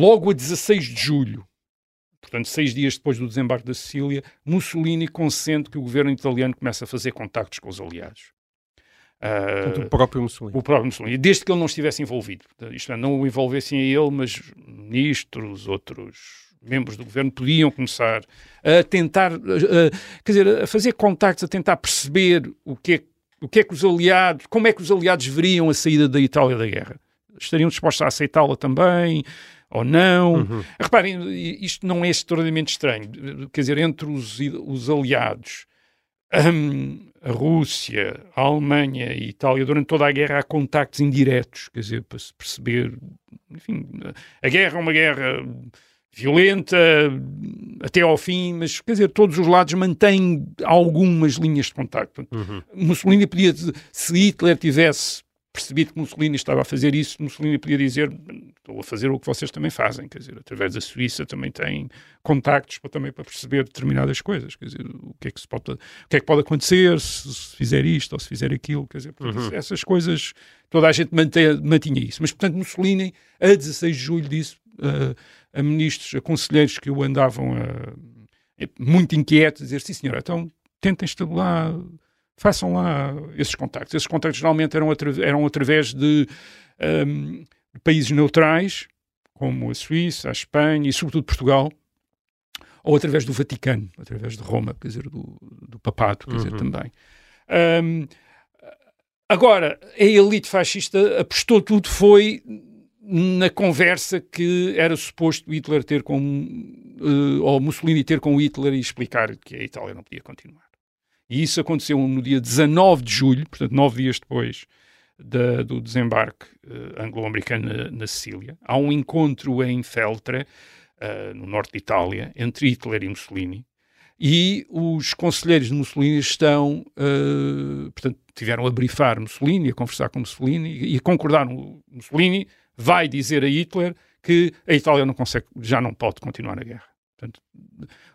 logo a 16 de julho, portanto, seis dias depois do desembarque da Sicília, Mussolini consente que o governo italiano comece a fazer contactos com os aliados. Ah, Portanto, o próprio Mussolini. o próprio Mussolini, desde que ele não estivesse envolvido. Isto é, não o envolvessem a ele, mas ministros, outros membros do governo podiam começar a tentar, a- a- quer dizer, a fazer contactos, a tentar perceber o que é, o que é que os aliados, como é que os aliados veriam a saída da Itália da guerra. Estariam dispostos a aceitá-la também ou não? Reparem, isto não é extraordinariamente estranho. Quer dizer, entre os, os aliados, a Rússia, a Alemanha e a Itália, durante toda a guerra há contactos indiretos, quer dizer, para se perceber, enfim, a guerra é uma guerra violenta até ao fim, mas quer dizer, todos os lados mantêm algumas linhas de contacto. Uhum. Mussolini podia, se Hitler tivesse percebido que Mussolini estava a fazer isso, Mussolini podia dizer estou a fazer o que vocês também fazem, quer dizer, através da Suíça também têm contactos para, também para perceber determinadas coisas, quer dizer, o que é que, pode, o que é que pode acontecer se, se fizer isto ou se fizer aquilo, quer dizer, portanto, essas coisas, toda a gente mantém, mantinha isso, mas portanto Mussolini, a 16 de julho disse uh, a ministros, a conselheiros que o andavam a, muito inquietos, dizer, sim senhor, então tentem estabelar façam lá esses contactos. Esses contactos geralmente eram, atra eram através de um, países neutrais, como a Suíça, a Espanha e sobretudo Portugal, ou através do Vaticano, através de Roma, quer dizer, do, do Papado, quer dizer, também. Um, agora, a elite fascista apostou tudo, foi na conversa que era suposto Hitler ter com, uh, ou Mussolini ter com Hitler e explicar que a Itália não podia continuar. E isso aconteceu no dia 19 de julho, portanto, nove dias depois da, do desembarque uh, anglo-americano na, na, Sicília. Há um encontro em Feltre, uh, no norte de Itália, entre Hitler e Mussolini. E os conselheiros de Mussolini estão, uh, portanto, tiveram a brifar Mussolini, a conversar com Mussolini e a concordaram. Mussolini vai dizer a Hitler que a Itália não consegue, já não pode continuar a guerra. Portanto,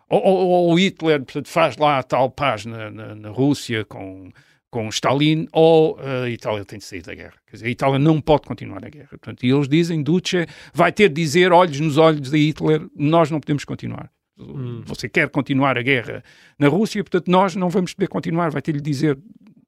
ou, ou, ou Hitler portanto, faz lá a tal paz na, na, na, Rússia com, com Stalin, ou a Itália tem de sair da guerra. Quer dizer, a Itália não pode continuar a guerra. Portanto, e eles dizem, Duce vai ter de dizer, olhos nos olhos de Hitler, nós não podemos continuar. Hum. Você quer continuar a guerra na Rússia, portanto, nós não vamos poder continuar. Vai ter de dizer,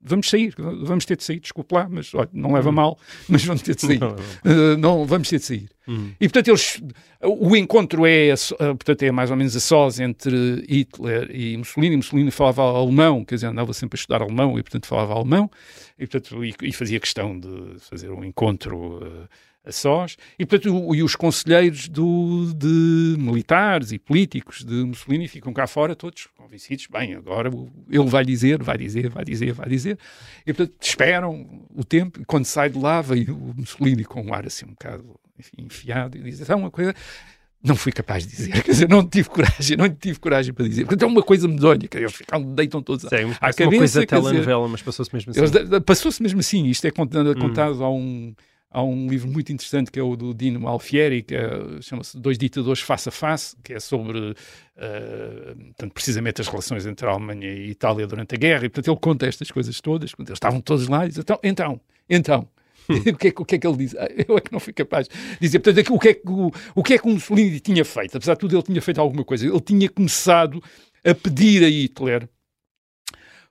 vamos sair, vamos ter de sair, desculpe lá, mas olha, não leva hum. mal, mas vamos ter de sair. Não, não. Uh, não vamos ter de sair. Hum. E portanto, eles, o encontro é, portanto, é mais ou menos a sós entre Hitler e Mussolini. Mussolini falava alemão, quer dizer, andava sempre a estudar alemão e, portanto, falava alemão e, portanto, e, e fazia questão de fazer um encontro uh, a sós. E, portanto, o, e os conselheiros do, de militares e políticos de Mussolini ficam cá fora, todos convencidos. Bem, agora ele vai dizer, vai dizer, vai dizer, vai dizer. E, portanto, esperam o tempo. E quando sai de lá, vem o Mussolini com um ar assim um bocado enfim, enfiado e diz: é uma coisa. Não fui capaz de dizer, [LAUGHS] quer dizer, não tive coragem, não tive coragem para dizer. Portanto, é uma coisa medonha, que eles ficam, deitam todos Sim, à cabeça. uma coisa telenovela, mas passou-se mesmo assim. Passou-se mesmo assim, isto é contado, contado hum. a um há um livro muito interessante que é o do Dino Alfieri, que é, chama-se Dois Ditadores Face a Face, que é sobre, uh, portanto, precisamente as relações entre a Alemanha e a Itália durante a guerra, e portanto ele conta estas coisas todas, quando eles estavam todos lá, e diz, então, então, então, [LAUGHS] o, que é, o que é que ele diz? Ah, Eu é que não fui capaz de dizer. Portanto, o que, é que, o, o que é que o Mussolini tinha feito? Apesar de tudo, ele tinha feito alguma coisa. Ele tinha começado a pedir a Hitler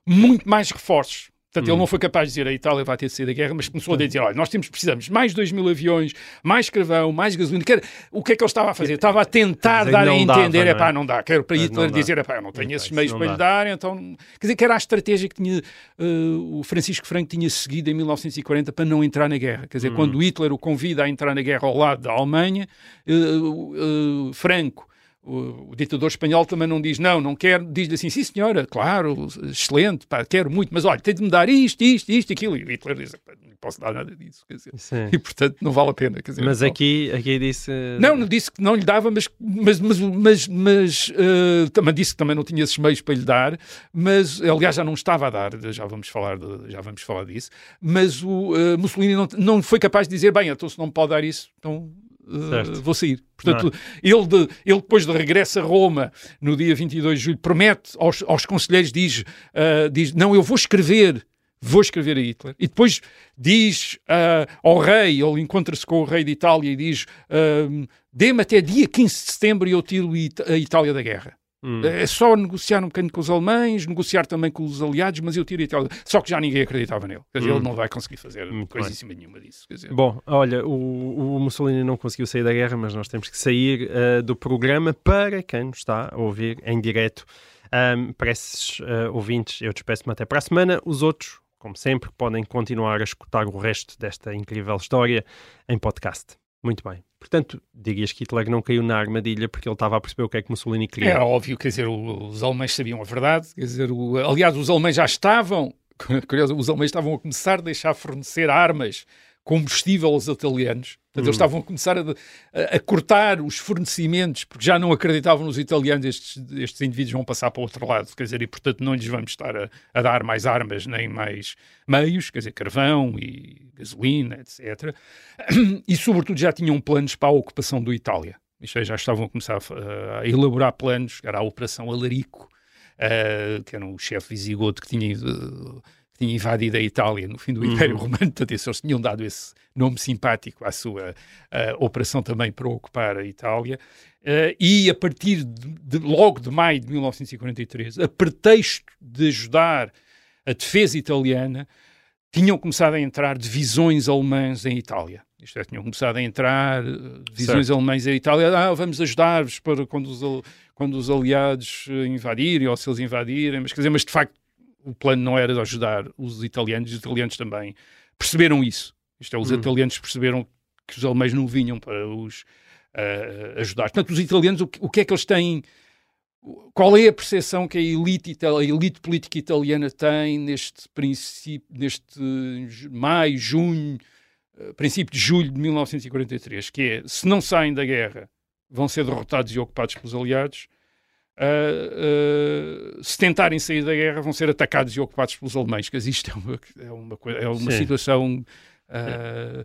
muito mais reforços. Portanto, hum. ele não foi capaz de dizer a Itália vai ter de sair da guerra, mas começou a dizer: olha, nós temos, precisamos de mais 2 mil aviões, mais carvão, mais gasolina. Quer, o que é que ele estava a fazer? Estava a tentar dizer, dar a entender: é dava, pá, não dá. Quero para Hitler dizer: é pá, não tenho esses meios para lhe dar. Então, quer dizer, que era a estratégia que tinha uh, o Francisco Franco tinha seguido em 1940 para não entrar na guerra. Quer dizer, hum. quando Hitler o convida a entrar na guerra ao lado da Alemanha, uh, uh, Franco o, o, ditador espanhol também não diz não, não quero, diz-lhe assim, sim senhora, claro, excelente, pá, quero muito, mas olha, tem de me dar isto, isto, isto, aquilo. E o Hitler diz, não posso dar nada disso, quer dizer, e portanto não vale a pena. Quer dizer, mas não. aqui, aqui disse... Não, não disse que não lhe dava, mas, mas, mas, mas, mas uh, também disse que também não tinha esses meios para lhe dar, mas, aliás, já não estava a dar, já vamos falar, de, já vamos falar disso, mas o uh, Mussolini não, não foi capaz de dizer, bem, então se não me pode dar isso, então Uh, vou sair. Portanto, ele, de, ele depois de regresso a Roma, no dia 22 de julho, promete aos, aos conselheiros, diz, uh, diz, não, eu vou escrever, vou escrever a Hitler. E depois diz uh, ao rei, ele encontra-se com o rei de Itália e diz, dê-me até dia 15 de setembro e eu tiro a Itália da guerra. Hum. É só negociar um bocadinho com os alemães, negociar também com os aliados, mas eu tiro Itália. Só que já ninguém acreditava nele. Quer dizer, Hum. ele não vai conseguir fazer Muito coisíssima nenhuma disso. Bom, olha, o, o Mussolini não conseguiu sair da guerra, mas nós temos que sair eh, do programa para quem nos está a ouvir em direto. Ahm, para esses eh, ouvintes, eu despeço-me até para a semana. Os outros, como sempre, podem continuar a escutar o resto desta incrível história em podcast. Muito bem. Portanto, dirias que Hitler não caiu na armadilha porque ele estava a perceber o que é que Mussolini queria. Era óbvio, quer dizer, os alemães sabiam a verdade, quer dizer, o- aliás, os alemães já estavam, [LAUGHS] curioso, os alemães estavam a começar a deixar fornecer armas, combustível aos italianos. Portanto, eles estavam a começar a, a- cortar os fornecimentos, porque já não acreditavam nos italianos, estes, estes indivíduos vão passar para o outro lado, quer dizer, e portanto não lhes vamos estar a, a dar mais armas nem mais meios, quer dizer, carvão e gasolina, etc. E sobretudo já tinham planos para a ocupação do Itália. Isto é, já estavam a começar a, a elaborar planos, era a Operação Alarico, eh, que era um chefe visigodo que tinha, ido- que tinha invadido a Itália no fim do Império Romano, portanto, eles tinham dado esse nome simpático à sua eh, operação também para ocupar a Itália. Eh, e a partir de, de- logo de maio de 1943, a pretexto de ajudar a defesa italiana, tinham começado a entrar divisões alemãs em Itália. Isto é, tinham começado a entrar eh, divisões alemãs em Itália. Ah, vamos ajudar-vos para quando os, quando os aliados eh, invadirem ou se eles invadirem. Mas, quer dizer, mas de facto o plano não era de ajudar os italianos. Os italianos também perceberam isso. Isto é, os italianos perceberam que os alemães não vinham para os eh, ajudar. Portanto, os italianos, o que, o que é que eles têm qual é a percepção que a elite, a elite política italiana tem neste princípio, neste maio, junho, eh, princípio de julho de 1943, que é, se não saem da guerra, vão ser derrotados e ocupados pelos aliados, ah, ah, se tentarem sair da guerra, vão ser atacados e ocupados pelos alemães, que isto é uma, é uma, coisa- é uma Sim. situação ah,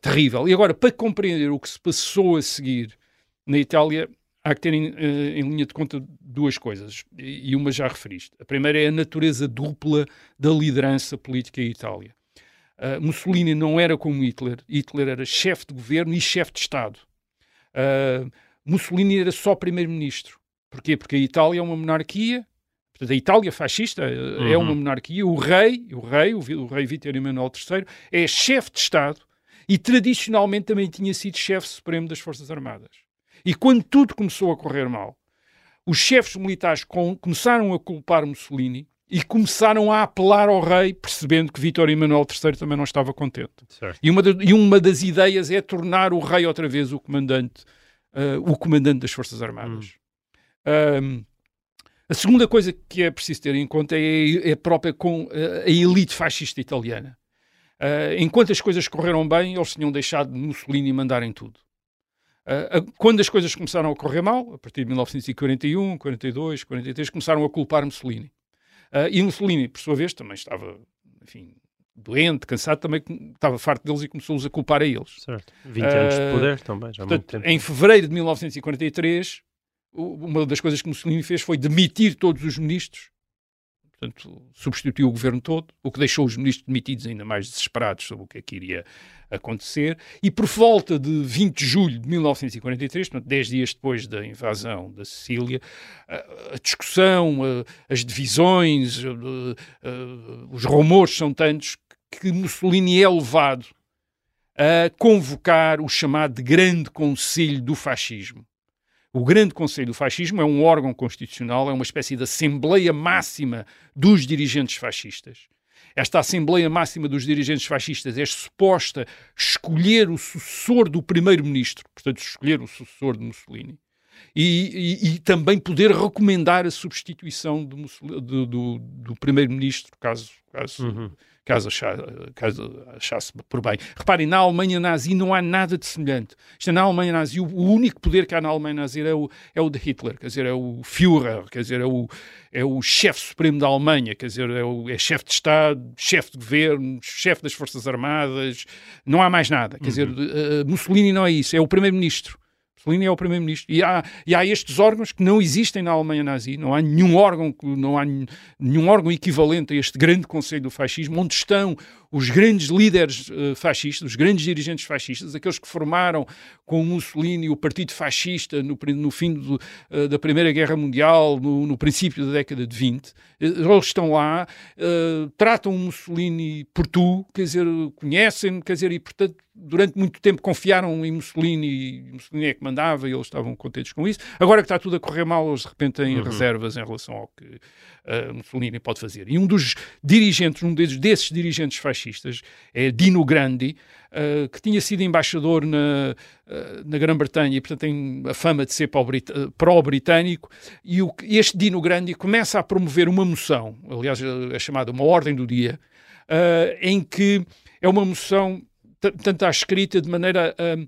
terrível. E agora, para compreender o que se passou a seguir na Itália, há que ter em, eh, em linha de conta duas coisas, e uma já referiste. A primeira é a natureza dupla da liderança política em Itália. Uh, Mussolini não era como Hitler. Hitler era chefe de governo e chefe de Estado. Uh, Mussolini era só primeiro-ministro. Porquê? Porque a Itália é uma monarquia. Portanto, a Itália fascista uh, é uma monarquia. O rei, o rei, o, rei Vítor Emanuel III, é chefe de Estado e tradicionalmente também tinha sido chefe supremo das Forças Armadas. E quando tudo começou a correr mal, os chefes militares com- começaram a culpar Mussolini e começaram a apelar ao rei, percebendo que Vítor Emanuel III também não estava contente. E uma, da- e uma das ideias é tornar o rei outra vez o comandante, ah, o comandante das Forças Armadas. Ahm, a segunda coisa que é preciso ter em conta é, é a própria com, a elite fascista italiana. Ah, enquanto as coisas correram bem, eles tinham deixado Mussolini mandar em tudo. A- quando as coisas começaram a correr mal, a partir de 1941, 42, 43, começaram a culpar Mussolini. Ah, e Mussolini, por sua vez, também estava, enfim, doente, cansado, também estava farto deles e começou-os a culpar a eles. Certo. 20 anos de poder também, já há muito Portanto, tempo. em fevereiro de 1943, o- uma das coisas que Mussolini fez foi demitir todos os ministros. Portanto, substituiu o governo todo, o que deixou os ministros demitidos ainda mais desesperados sobre o que é que iria acontecer. E por volta de 20 de julho de 1943, portanto, 10 dias depois da invasão da Sicília, a, discussão, as divisões, os rumores são tantos que Mussolini é levado a convocar o chamado de Grande Conselho do Fascismo. O Grande Conselho do Fascismo é um órgão constitucional, é uma espécie de Assembleia Máxima dos dirigentes fascistas. Esta Assembleia Máxima dos dirigentes fascistas é suposta escolher o sucessor do primeiro-ministro, portanto, escolher o sucessor de Mussolini. E, e- e também poder recomendar a substituição do, do- do- primeiro-ministro, caso, caso, caso, achar- caso achasse por bem. Reparem, na Alemanha nazi não há nada de semelhante. Isto é, na Alemanha nazi, o, único poder que há na Alemanha nazi é o, é o de Hitler, quer dizer, é o Führer, quer dizer, é o, é o chefe supremo da Alemanha, quer dizer, é, o, é chefe de Estado, chefe de governo, chefe das Forças Armadas, não há mais nada. Quer dizer, eh, Mussolini não é isso, é o primeiro-ministro. Mussolini é o primeiro-ministro. E há, e há estes órgãos que não existem na Alemanha nazi. Não há nenhum órgão, não há nenhum órgão equivalente a este grande conselho do fascismo, onde estão os grandes líderes uh, fascistas, os grandes dirigentes fascistas, aqueles que formaram com Mussolini o Partido Fascista no, no fim do, uh, da Primeira Guerra Mundial, no, no, princípio da década de 20, eles estão lá, tratam Mussolini por tu, quer dizer, conhecem, quer dizer, e portanto durante muito tempo confiaram em Mussolini e Mussolini é que mandava e eles estavam contentes com isso. Agora que está tudo a correr mal, eles de repente têm uhum. reservas em relação ao que uh, Mussolini pode fazer. E um dos dirigentes, um desses, desses dirigentes fascistas, é Dino Grandi, uh, que tinha sido embaixador na, uh, na Grã-Bretanha e, portanto, tem a fama de ser pró-britânico. E o, este Dino Grandi começa a promover uma moção, aliás, é chamada uma Ordem do Dia, em que é uma moção portanto, está escrita de maneira. Um,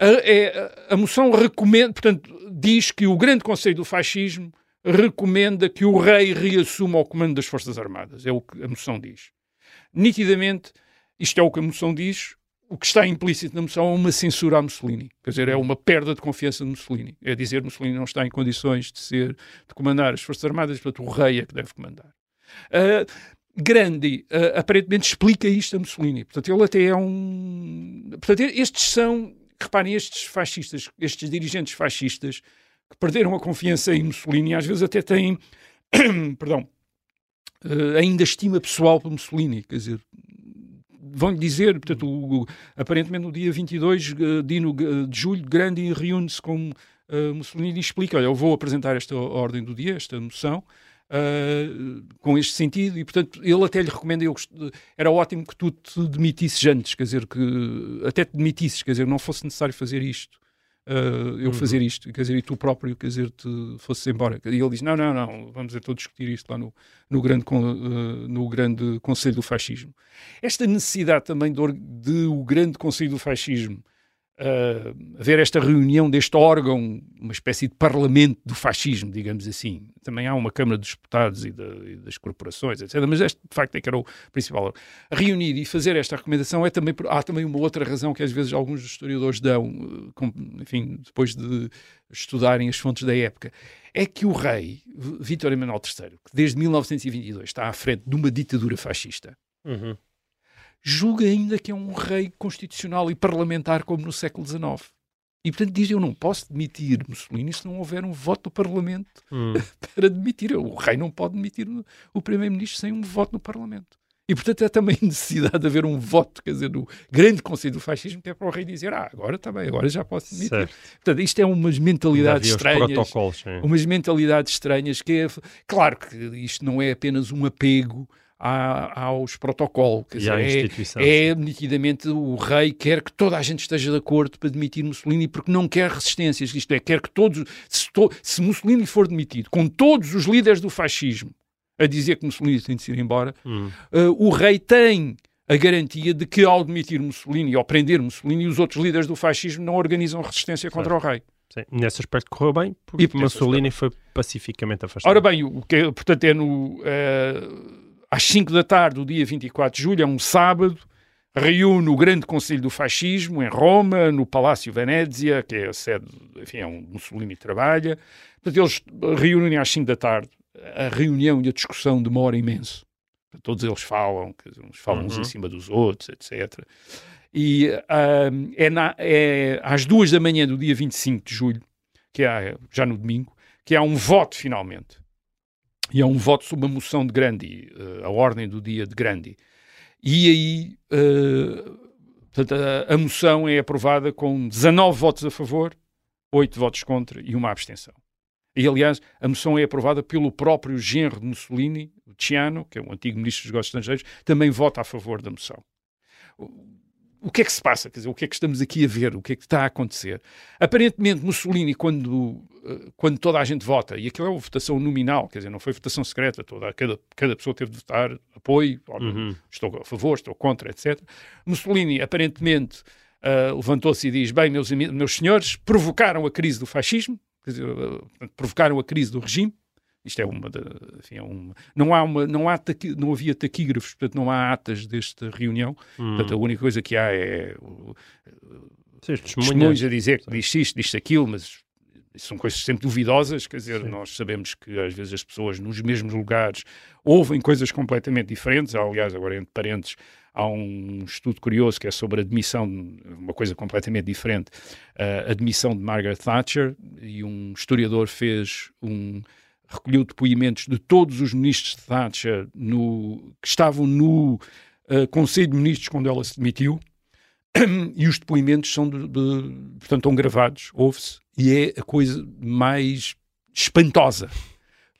a, é, a, moção recomenda, portanto, diz que o Grande Conselho do Fascismo recomenda que o rei reassuma o comando das Forças Armadas. É o que a moção diz. Nitidamente, isto é o que a moção diz. O que está implícito na moção é uma censura a Mussolini. Quer dizer, é uma perda de confiança de Mussolini. É dizer Mussolini não está em condições de ser, de comandar as Forças Armadas, portanto, o rei é que deve comandar. Uh, Grandi uh, aparentemente explica isto a Mussolini. Portanto, ele até é um. Portanto, estes são, reparem, estes fascistas, estes dirigentes fascistas que perderam a confiança em Mussolini, às vezes até têm, [CLEARS THROAT] perdão, uh, ainda estima pessoal por Mussolini. Quer dizer, vão-lhe dizer, portanto, o, o, aparentemente no dia 22 uh, Dino, de julho, Grandi reúne-se com Mussolini e explica: olha, eu vou apresentar esta ordem do dia, esta moção uh, com este sentido, e portanto ele até lhe recomenda, era ótimo que tu te demitisses antes, quer dizer, que até te demitisses, quer dizer, não fosse necessário fazer isto. Uh, eu uhum. fazer isto, quer dizer, e tu próprio, quer dizer, te fosses embora. E ele diz: Não, não, não, vamos então discutir isto lá no, no, grande, uh, no grande Conselho do Fascismo. Esta necessidade também de, de o grande Conselho do Fascismo uh, haver esta reunião deste órgão, uma espécie de parlamento do fascismo, digamos assim. Também há uma Câmara dos Deputados e, e das corporações, etc. Mas este, de facto, é que era o principal. Reunir e fazer esta recomendação é também. Há também uma outra razão que às vezes alguns historiadores dão, com, enfim, depois de estudarem as fontes da época. É que o rei, Vítor Emanuel III, que desde 1922 está à frente de uma ditadura fascista, uhum julga ainda que é um rei constitucional e parlamentar como no século XIX. E, portanto, diz: Eu não posso demitir Mussolini se não houver um voto do Parlamento hum. [LAUGHS] para demitir. O rei não pode demitir o Primeiro-Ministro sem um voto no Parlamento. E, portanto, é também [LAUGHS] necessidade de haver um voto, quer dizer, do grande Conselho do Fascismo, que é para o rei dizer: Ah, agora está bem, agora já posso demitir. Certo. Portanto, isto é umas mentalidades estranhas. Umas mentalidades estranhas que é. Claro que isto não é apenas um apego à, aos protocolos. Quer dizer, é, é nitidamente o rei quer que toda a gente esteja de acordo para demitir Mussolini porque não quer resistências. Isto é, quer que todos, se, to, se Mussolini for demitido, com todos os líderes do fascismo a dizer que Mussolini tem de se ir embora, hum. uh, o rei tem a garantia de que ao demitir Mussolini ou prender Mussolini, os outros líderes do fascismo não organizam resistência contra o rei. Sim. Nesse aspecto correu bem, porque e, Mussolini foi pacificamente afastado. Ora bem, o que, portanto, é no... Uh, às 5 da tarde do dia 24 de julho, é um sábado, reúne o Grande Conselho do Fascismo em Roma, no Palácio Venezia, que é a sede, enfim, é um Mussolini trabalha. Portanto, eles reúnem às 5 da tarde. A reunião e a discussão demora imenso. Todos eles falam, uns falam uhum. uns em cima dos outros, etc. E uh, é, na, é, às duas da manhã do dia 25 de julho, que é já no domingo, que há um voto finalmente e é um voto sobre uma moção de Grandi, uh, a ordem do dia de Grandi. E aí, portanto, a, a, moção é aprovada com 19 votos a favor, 8 votos contra e uma abstenção. E, aliás, a moção é aprovada pelo próprio genro de Mussolini, o Ciano, que é um antigo ministro dos negócios estrangeiros, também vota a favor da moção o que é que se passa? Quer dizer, o que é que estamos aqui a ver? O que é que está a acontecer? Aparentemente, Mussolini, quando, eh, quando toda a gente vota, e aquilo é uma votação nominal, quer dizer, não foi votação secreta, toda, cada, cada pessoa teve de votar apoio, uhum. estou a favor, estou contra, etc. Mussolini, aparentemente, uh, levantou-se e diz: Bem, meus, meus senhores, provocaram a crise do fascismo, quer dizer, uh, provocaram a crise do regime, isto é uma, de, enfim, é uma não há uma, não há taqui, não havia taquígrafos, portanto não há atas desta reunião. Hum. Portanto, a única coisa que há é uh, testemunhos a dizer que diz isto, diz aquilo, mas são coisas sempre duvidosas, quer dizer, Sim. nós sabemos que às vezes as pessoas nos mesmos lugares ouvem coisas completamente diferentes. Aliás, agora entre parentes, há um estudo curioso que é sobre a admissão, uma coisa completamente diferente, a admissão de Margaret Thatcher, e um historiador fez um recolheu depoimentos de todos os ministros de Thatcher no, que estavam no uh, Conselho de Ministros quando ela se demitiu, e os depoimentos são, de, de, portanto, estão gravados, ouve-se, e é a coisa mais espantosa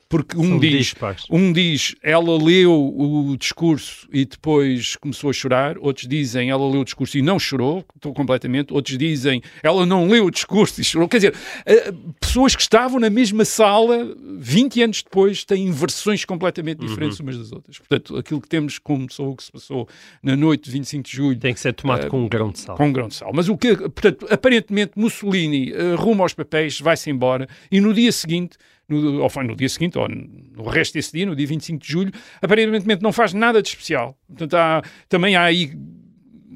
porque um diz, um diz, ela leu o discurso e depois começou a chorar, outros dizem, ela leu o discurso e não chorou, estou completamente, outros dizem, ela não leu o discurso e chorou. Quer dizer, eh, pessoas que estavam na mesma sala 20 anos depois têm versões completamente diferentes uhum. umas das outras. Portanto, aquilo que temos como o que se passou na noite de 25 de julho... Tem que ser tomado uh, com um grão de sal. Com um grão de sal. Mas o que, portanto, aparentemente Mussolini uh, rumo aos papéis, vai-se embora e no dia seguinte no, ou foi no dia seguinte, ou no resto desse dia, no dia 25 de julho, aparentemente não faz nada de especial. Portanto, há, também há aí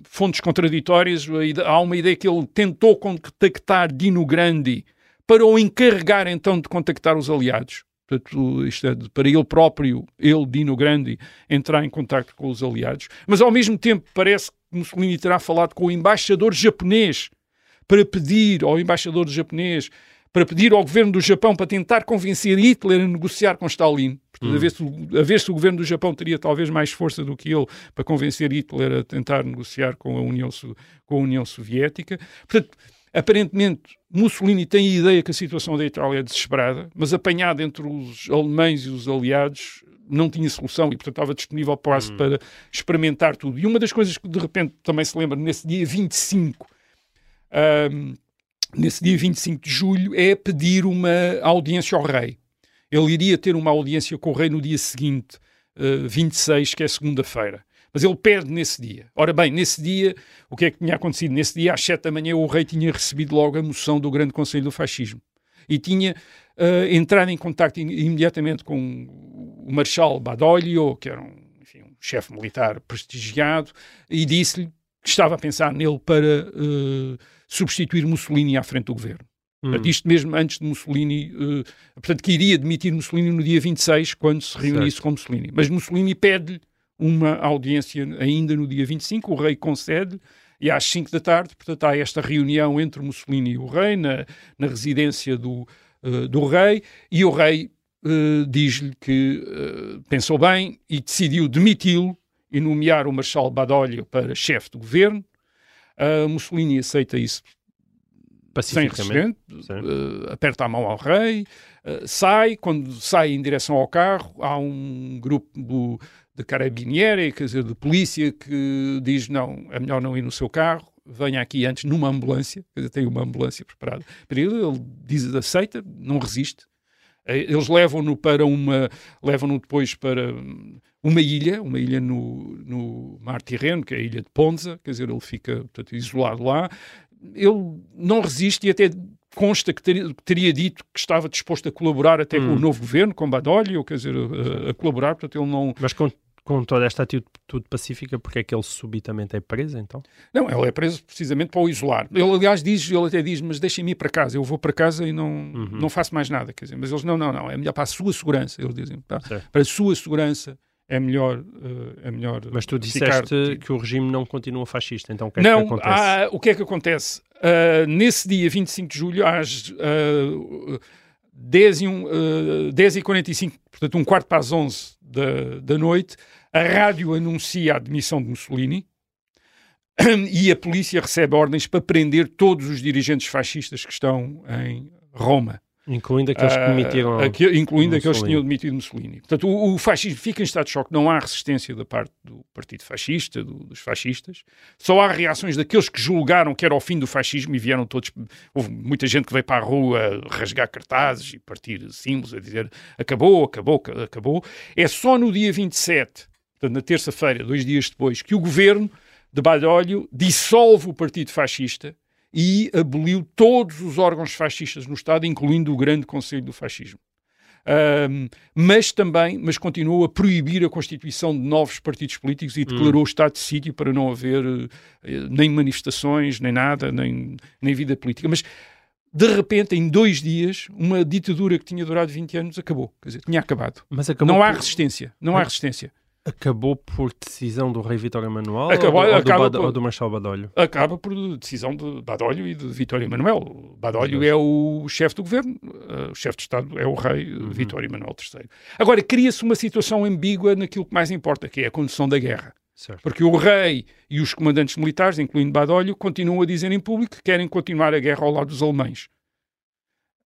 fontes contraditórias. Há uma ideia que ele tentou contactar Dino Grandi para o encarregar então de contactar os aliados. Portanto, isto é, para ele próprio, ele, Dino Grandi, entrar em contato com os aliados. Mas ao mesmo tempo parece que Mussolini terá falado com o embaixador japonês para pedir ao embaixador japonês para pedir ao governo do Japão para tentar convencer Hitler a negociar com Stalin. Portanto, hum. a, ver se, a ver se o governo do Japão teria talvez mais força do que ele para convencer Hitler a tentar negociar com a União, com a União Soviética. Portanto, aparentemente, Mussolini tem a ideia que a situação da Itália é desesperada, mas apanhado entre os alemães e os aliados, não tinha solução e, portanto, estava disponível quase hum. para experimentar tudo. E uma das coisas que, de repente, também se lembra, nesse dia 25, um, nesse dia 25 de julho, é pedir uma audiência ao rei. Ele iria ter uma audiência com o rei no dia seguinte, uh, eh, 26, que é segunda-feira. Mas ele perde nesse dia. Ora bem, nesse dia, o que é que tinha acontecido? Nesse dia, às 7 da manhã, o rei tinha recebido logo a moção do Grande Conselho do Fascismo. E tinha uh, entrado em contato imediatamente com o Marshal Badoglio, que era um, enfim, um chefe militar prestigiado, e disse-lhe que estava a pensar nele para uh, substituir Mussolini à frente do governo. Hum. Portanto, isto mesmo antes de Mussolini, uh, portanto, que iria demitir Mussolini no dia 26, quando se reunisse certo. com Mussolini. Mas Mussolini pede-lhe uma audiência ainda no dia 25, o rei concede e às 5 da tarde, portanto, há esta reunião entre Mussolini e o rei, na, na residência do, uh, do rei, e o rei uh, diz-lhe que pensou bem e decidiu demiti-lo e nomear o Marshal Badoglio para chefe do governo, Uh, Mussolini aceita isso sem resistente, uh, aperta a mão ao rei, uh, sai, quando sai em direção ao carro, há um grupo de carabinieri, quer dizer, de polícia, que diz, não, é melhor não ir no seu carro, venha aqui antes numa ambulância, quer dizer, tem uma ambulância preparada para ele, ele diz, aceita, não resiste, eh, eles levam-no para uma, levam-no depois para uma ilha, uma ilha no, no Mar Tirreno, que é a ilha de Ponza, quer dizer, ele fica portanto, isolado lá. Ele não resiste e até consta que teria, teria, dito que estava disposto a colaborar até hum. com o novo governo, com Badoglio, quer dizer, a, a, colaborar, portanto ele não... Mas com, com toda esta atitude pacífica, porque é que ele subitamente é preso, então? Não, ele é preso precisamente para o isolar. Ele, aliás, diz, ele até diz, mas deixem-me ir para casa, eu vou para casa e não, uhum. não faço mais nada, quer dizer, mas eles, não, não, não, é melhor para a sua segurança, eles dizem, para, para a sua segurança é melhor, uh, é melhor. Mas tu disseste ficar... que o regime não continua fascista, então o que é não, que acontece? Há, o que é que acontece? Uh, nesse dia 25 de julho, às uh, 10, e um, uh, 10 e 45, portanto, um quarto para as 11 da, da noite, a rádio anuncia a admissão de Mussolini [CLEARS THROAT] e a polícia recebe ordens para prender todos os dirigentes fascistas que estão em Roma. Incluindo aqueles que ah, demitiram. Uh, incluindo aqueles que tinham demitido Mussolini. Portanto, o, o, fascismo fica em estado de choque. Não há resistência da parte do Partido Fascista, do, dos fascistas. Só há reações daqueles que julgaram que era o fim do fascismo e vieram todos. Houve muita gente que veio para a rua rasgar cartazes e partir símbolos, a dizer acabou, acabou, acabou. É só no dia 27, portanto, na terça-feira, dois dias depois, que o governo de Badoglio dissolve o Partido Fascista e aboliu todos os órgãos fascistas no Estado, incluindo o grande Conselho do Fascismo. Um, mas também, mas continuou a proibir a constituição de novos partidos políticos e declarou hum. o estado de sítio para não haver uh, nem manifestações, nem nada, nem, nem vida política. Mas de repente, em dois dias, uma ditadura que tinha durado 20 anos acabou. Quer dizer, tinha acabado. Mas acabou não há resistência. Não há resistência. Acabou por decisão do rei Vitório Emanuel Acabou- ou, do, ou, do acaba Bado- por- ou do Marcelo Badolho? acaba por decisão de Badolho e de Vitório Emanuel. Badolho é o chefe do governo, eh, o chefe de Estado é o rei eh, Vitório Emanuel III. Agora, cria-se uma situação ambígua naquilo que mais importa, que é a condução da guerra. Certo. Porque o rei e os comandantes militares, incluindo Badolho, continuam a dizer em público que querem continuar a guerra ao lado dos alemães.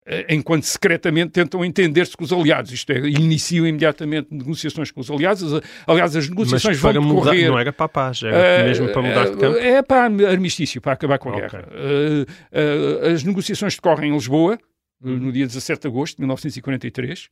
Eh, Enquanto secretamente tentam entender-se com os aliados, isto é, iniciam imediatamente negociações com os aliados. Aliás, as Mas negociações vão para mudar, decorrer. não era para a paz, era mesmo para mudar de campo. É para armistício, para acabar com a Ok. guerra. Uh, uh, as negociações decorrem em Lisboa, uh, no dia 17 de agosto de 1943,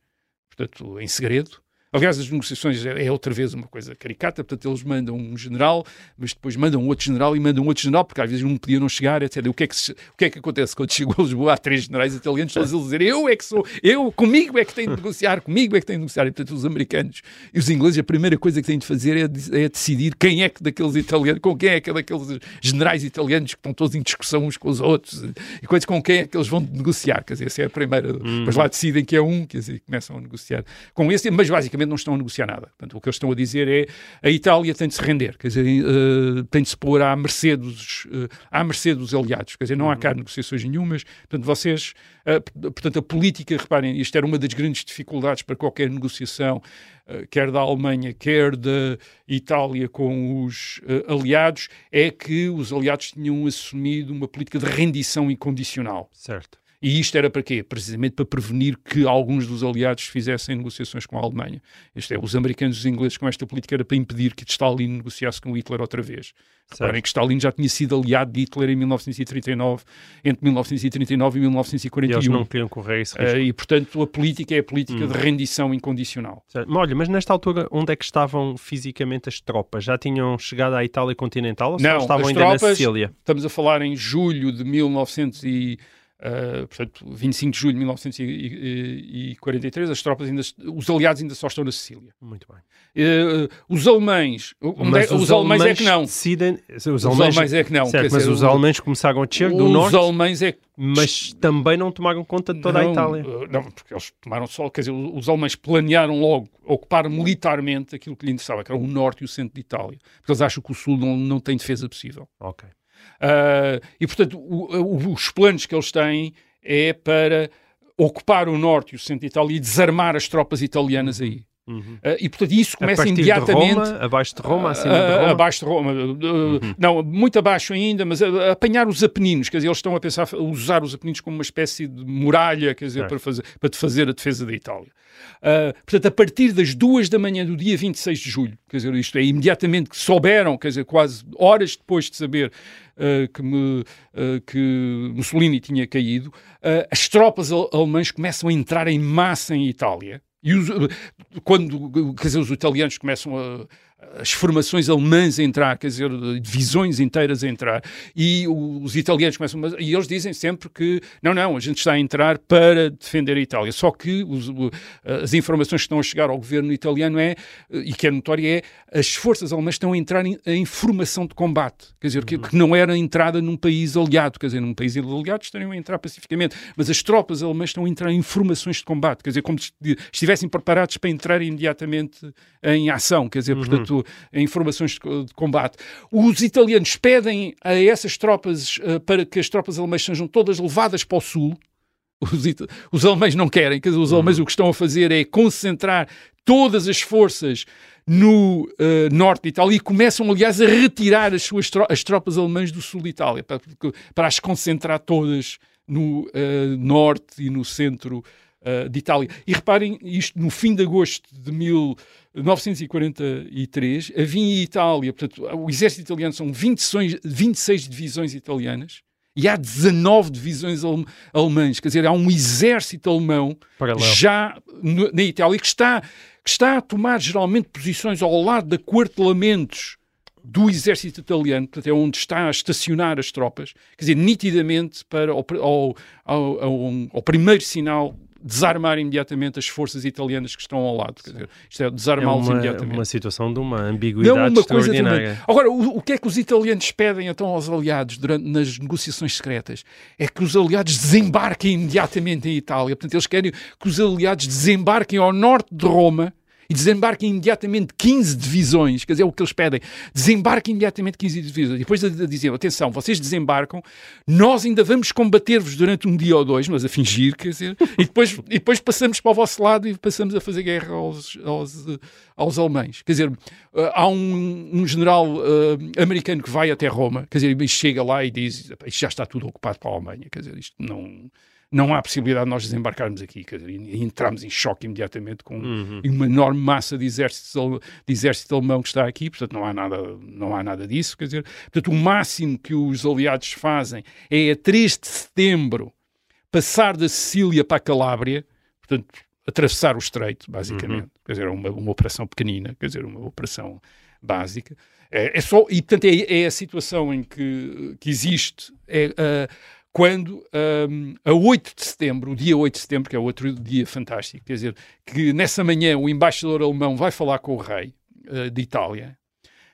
portanto, em segredo. Aliás, as negociações é é outra vez uma coisa caricata, portanto, eles mandam um general, mas depois mandam outro general e mandam outro general, porque às vezes um podia não chegar, etc. O que é que, se- o que, é que acontece quando chegou a Lisboa? Há três generais italianos, todos eles dizer eu é que sou, eu, comigo é que tenho de negociar, comigo é que tenho de negociar. E, portanto, os americanos e os ingleses, a primeira coisa que têm de fazer é, é decidir quem é que daqueles italianos, com quem é que daqueles generais italianos que estão todos em discussão uns com os outros e coisas com quem é que eles vão negociar. Quer dizer, essa é a primeira. Depois lá decidem que é um, quer dizer, começam a negociar com esse, mas basicamente não estão a negociar nada. Portanto, o que eles estão a dizer é a Itália tem de se render, quer dizer, eh, tem de se pôr à mercê dos, eh, à mercê dos aliados. Quer dizer, não há cá negociações nenhumas. Portanto, vocês, eh, portanto, a política, reparem, isto era uma das grandes dificuldades para qualquer negociação, quer da Alemanha, quer da Itália com os aliados, é que os aliados tinham assumido uma política de rendição incondicional. Certo. E isto era para quê? Precisamente para prevenir que alguns dos aliados fizessem negociações com a Alemanha. Isto é, os americanos e os ingleses com esta política era para impedir que Stalin negociasse com Hitler outra vez. Reparem que Stalin já tinha sido aliado de Hitler em 1939, entre 1939 e E eles 1941. não queriam correr esse risco. Eh, e, portanto, a política é a política de rendição incondicional. Certo. Mas olha, mas nesta altura, onde é que estavam fisicamente as tropas? Já tinham chegado à Itália continental ou Não, estavam ainda na tropas- Sicília? Estamos a falar em julho de 1900 e, eh, portanto, 25 de julho de 1943, as tropas ainda, os aliados ainda só estão na Sicília. Muito bem. Eh, os alemães, Mas é- os, alemães é que não. Decidem, os Os alemães, alemães é que não. certo, mas dizer, os alemães começaram a descer do os norte, alemães é que mas também não tomaram conta de toda não, a Itália. eh, Não, porque eles tomaram só, quer dizer, os alemães planearam logo ocupar militarmente aquilo que lhe interessava, que era o norte e o centro de Itália, porque eles acham que o sul não, não tem defesa possível. Ok. Ah, e, portanto, o- o- os planos que eles têm é para ocupar o norte e o centro de Itália e desarmar as tropas italianas aí. Uhum. Ah, e, portanto, isso começa imediatamente... de Roma, abaixo de Roma, acima Ah, de Roma. Uhum. Abaixo de Roma. Uh, Não, muito abaixo ainda, mas a- a apanhar os Apeninos. Quer dizer, eles estão a pensar a usar os Apeninos como uma espécie de muralha, quer dizer, Certo. para, fazer, para fazer a defesa da Itália. Ah, portanto, a partir das duas da manhã do dia 26 de julho, quer dizer, isto é, imediatamente que souberam, quer dizer, quase horas depois de saber ah, que, me- ah, que Mussolini tinha caído, ah, as tropas al- alemãs começam a entrar em massa em Itália. E os, quando quer dizer, os italianos começam a as formações alemãs a entrar, quer dizer, divisões inteiras a entrar, e os italianos começam, mas- e eles dizem sempre que não, não, a gente está a entrar para defender a Itália. Só que os- as informações que estão a chegar ao governo italiano é, e que é notória, é as forças alemãs estão a entrar em, em formação de combate, quer dizer, que, que não era entrada num país aliado, quer dizer, num país aliado estariam a entrar pacificamente, mas as tropas alemãs estão a entrar em formações de combate, quer dizer, como se estivessem preparados para entrar imediatamente em ação, quer dizer, portanto, em formações de, co- de combate. Os italianos pedem a essas tropas eh, para que as tropas alemãs sejam todas levadas para o sul. Os, ita- os alemães não querem, quer dizer, os alemães o que estão a fazer é concentrar todas as forças no eh, norte de Itália e começam, aliás, a retirar as suas tro- as tropas alemãs do sul de Itália para, para as concentrar todas no eh, norte e no centro eh, de Itália. E reparem, isto no fim de agosto de 1943, havia em Itália, portanto, o exército italiano são 26, 26 divisões italianas e há 19 divisões alem- alemãs, quer dizer, há um exército alemão Paralelo. já no- na Itália que está, que está a tomar geralmente posições ao lado de quartelamentos do exército italiano, portanto é onde está a estacionar as tropas, quer dizer, nitidamente para ao, ao, ao- ao primeiro sinal desarmar imediatamente as forças italianas que estão ao lado, quer dizer, isto é É desarmá-los uma, imediatamente. uma situação de uma ambiguidade uma coisa extraordinária. Agora, o, o que é que os italianos pedem então aos aliados durante, nas negociações secretas? É que os aliados desembarquem imediatamente em Itália. Portanto, eles querem que os aliados desembarquem ao norte de Roma e desembarquem imediatamente 15 divisões, quer dizer, é o que eles pedem, desembarquem imediatamente 15 divisões. E depois diziam, atenção, vocês desembarcam, nós ainda vamos combater-vos durante um dia ou dois, mas a fingir, quer dizer, e depois, e depois passamos para o vosso lado e passamos a fazer guerra aos, aos, aos alemães. Quer dizer, eh, há um, um general uh, americano que vai até Roma, quer dizer, e chega lá e diz, já está tudo ocupado para a Alemanha, quer dizer, isto não não há possibilidade de nós desembarcarmos aqui. Quer dizer, e entramos em choque imediatamente com uhum. uma enorme massa de exército, de exército alemão que está aqui, portanto não há, nada, não há nada disso. Quer dizer, portanto, o máximo que os aliados fazem é a 3 de setembro passar da Sicília para a Calábria, portanto, atravessar o estreito, basicamente. Uhum. Quer dizer, uma, uma operação pequenina, quer dizer, uma operação básica. É, é só, e portanto é, é, a situação em que, que existe. É, quando um, a 8 de setembro, o dia 8 de setembro, que é outro dia fantástico, quer dizer, que nessa manhã o embaixador alemão vai falar com o rei uh, de Itália,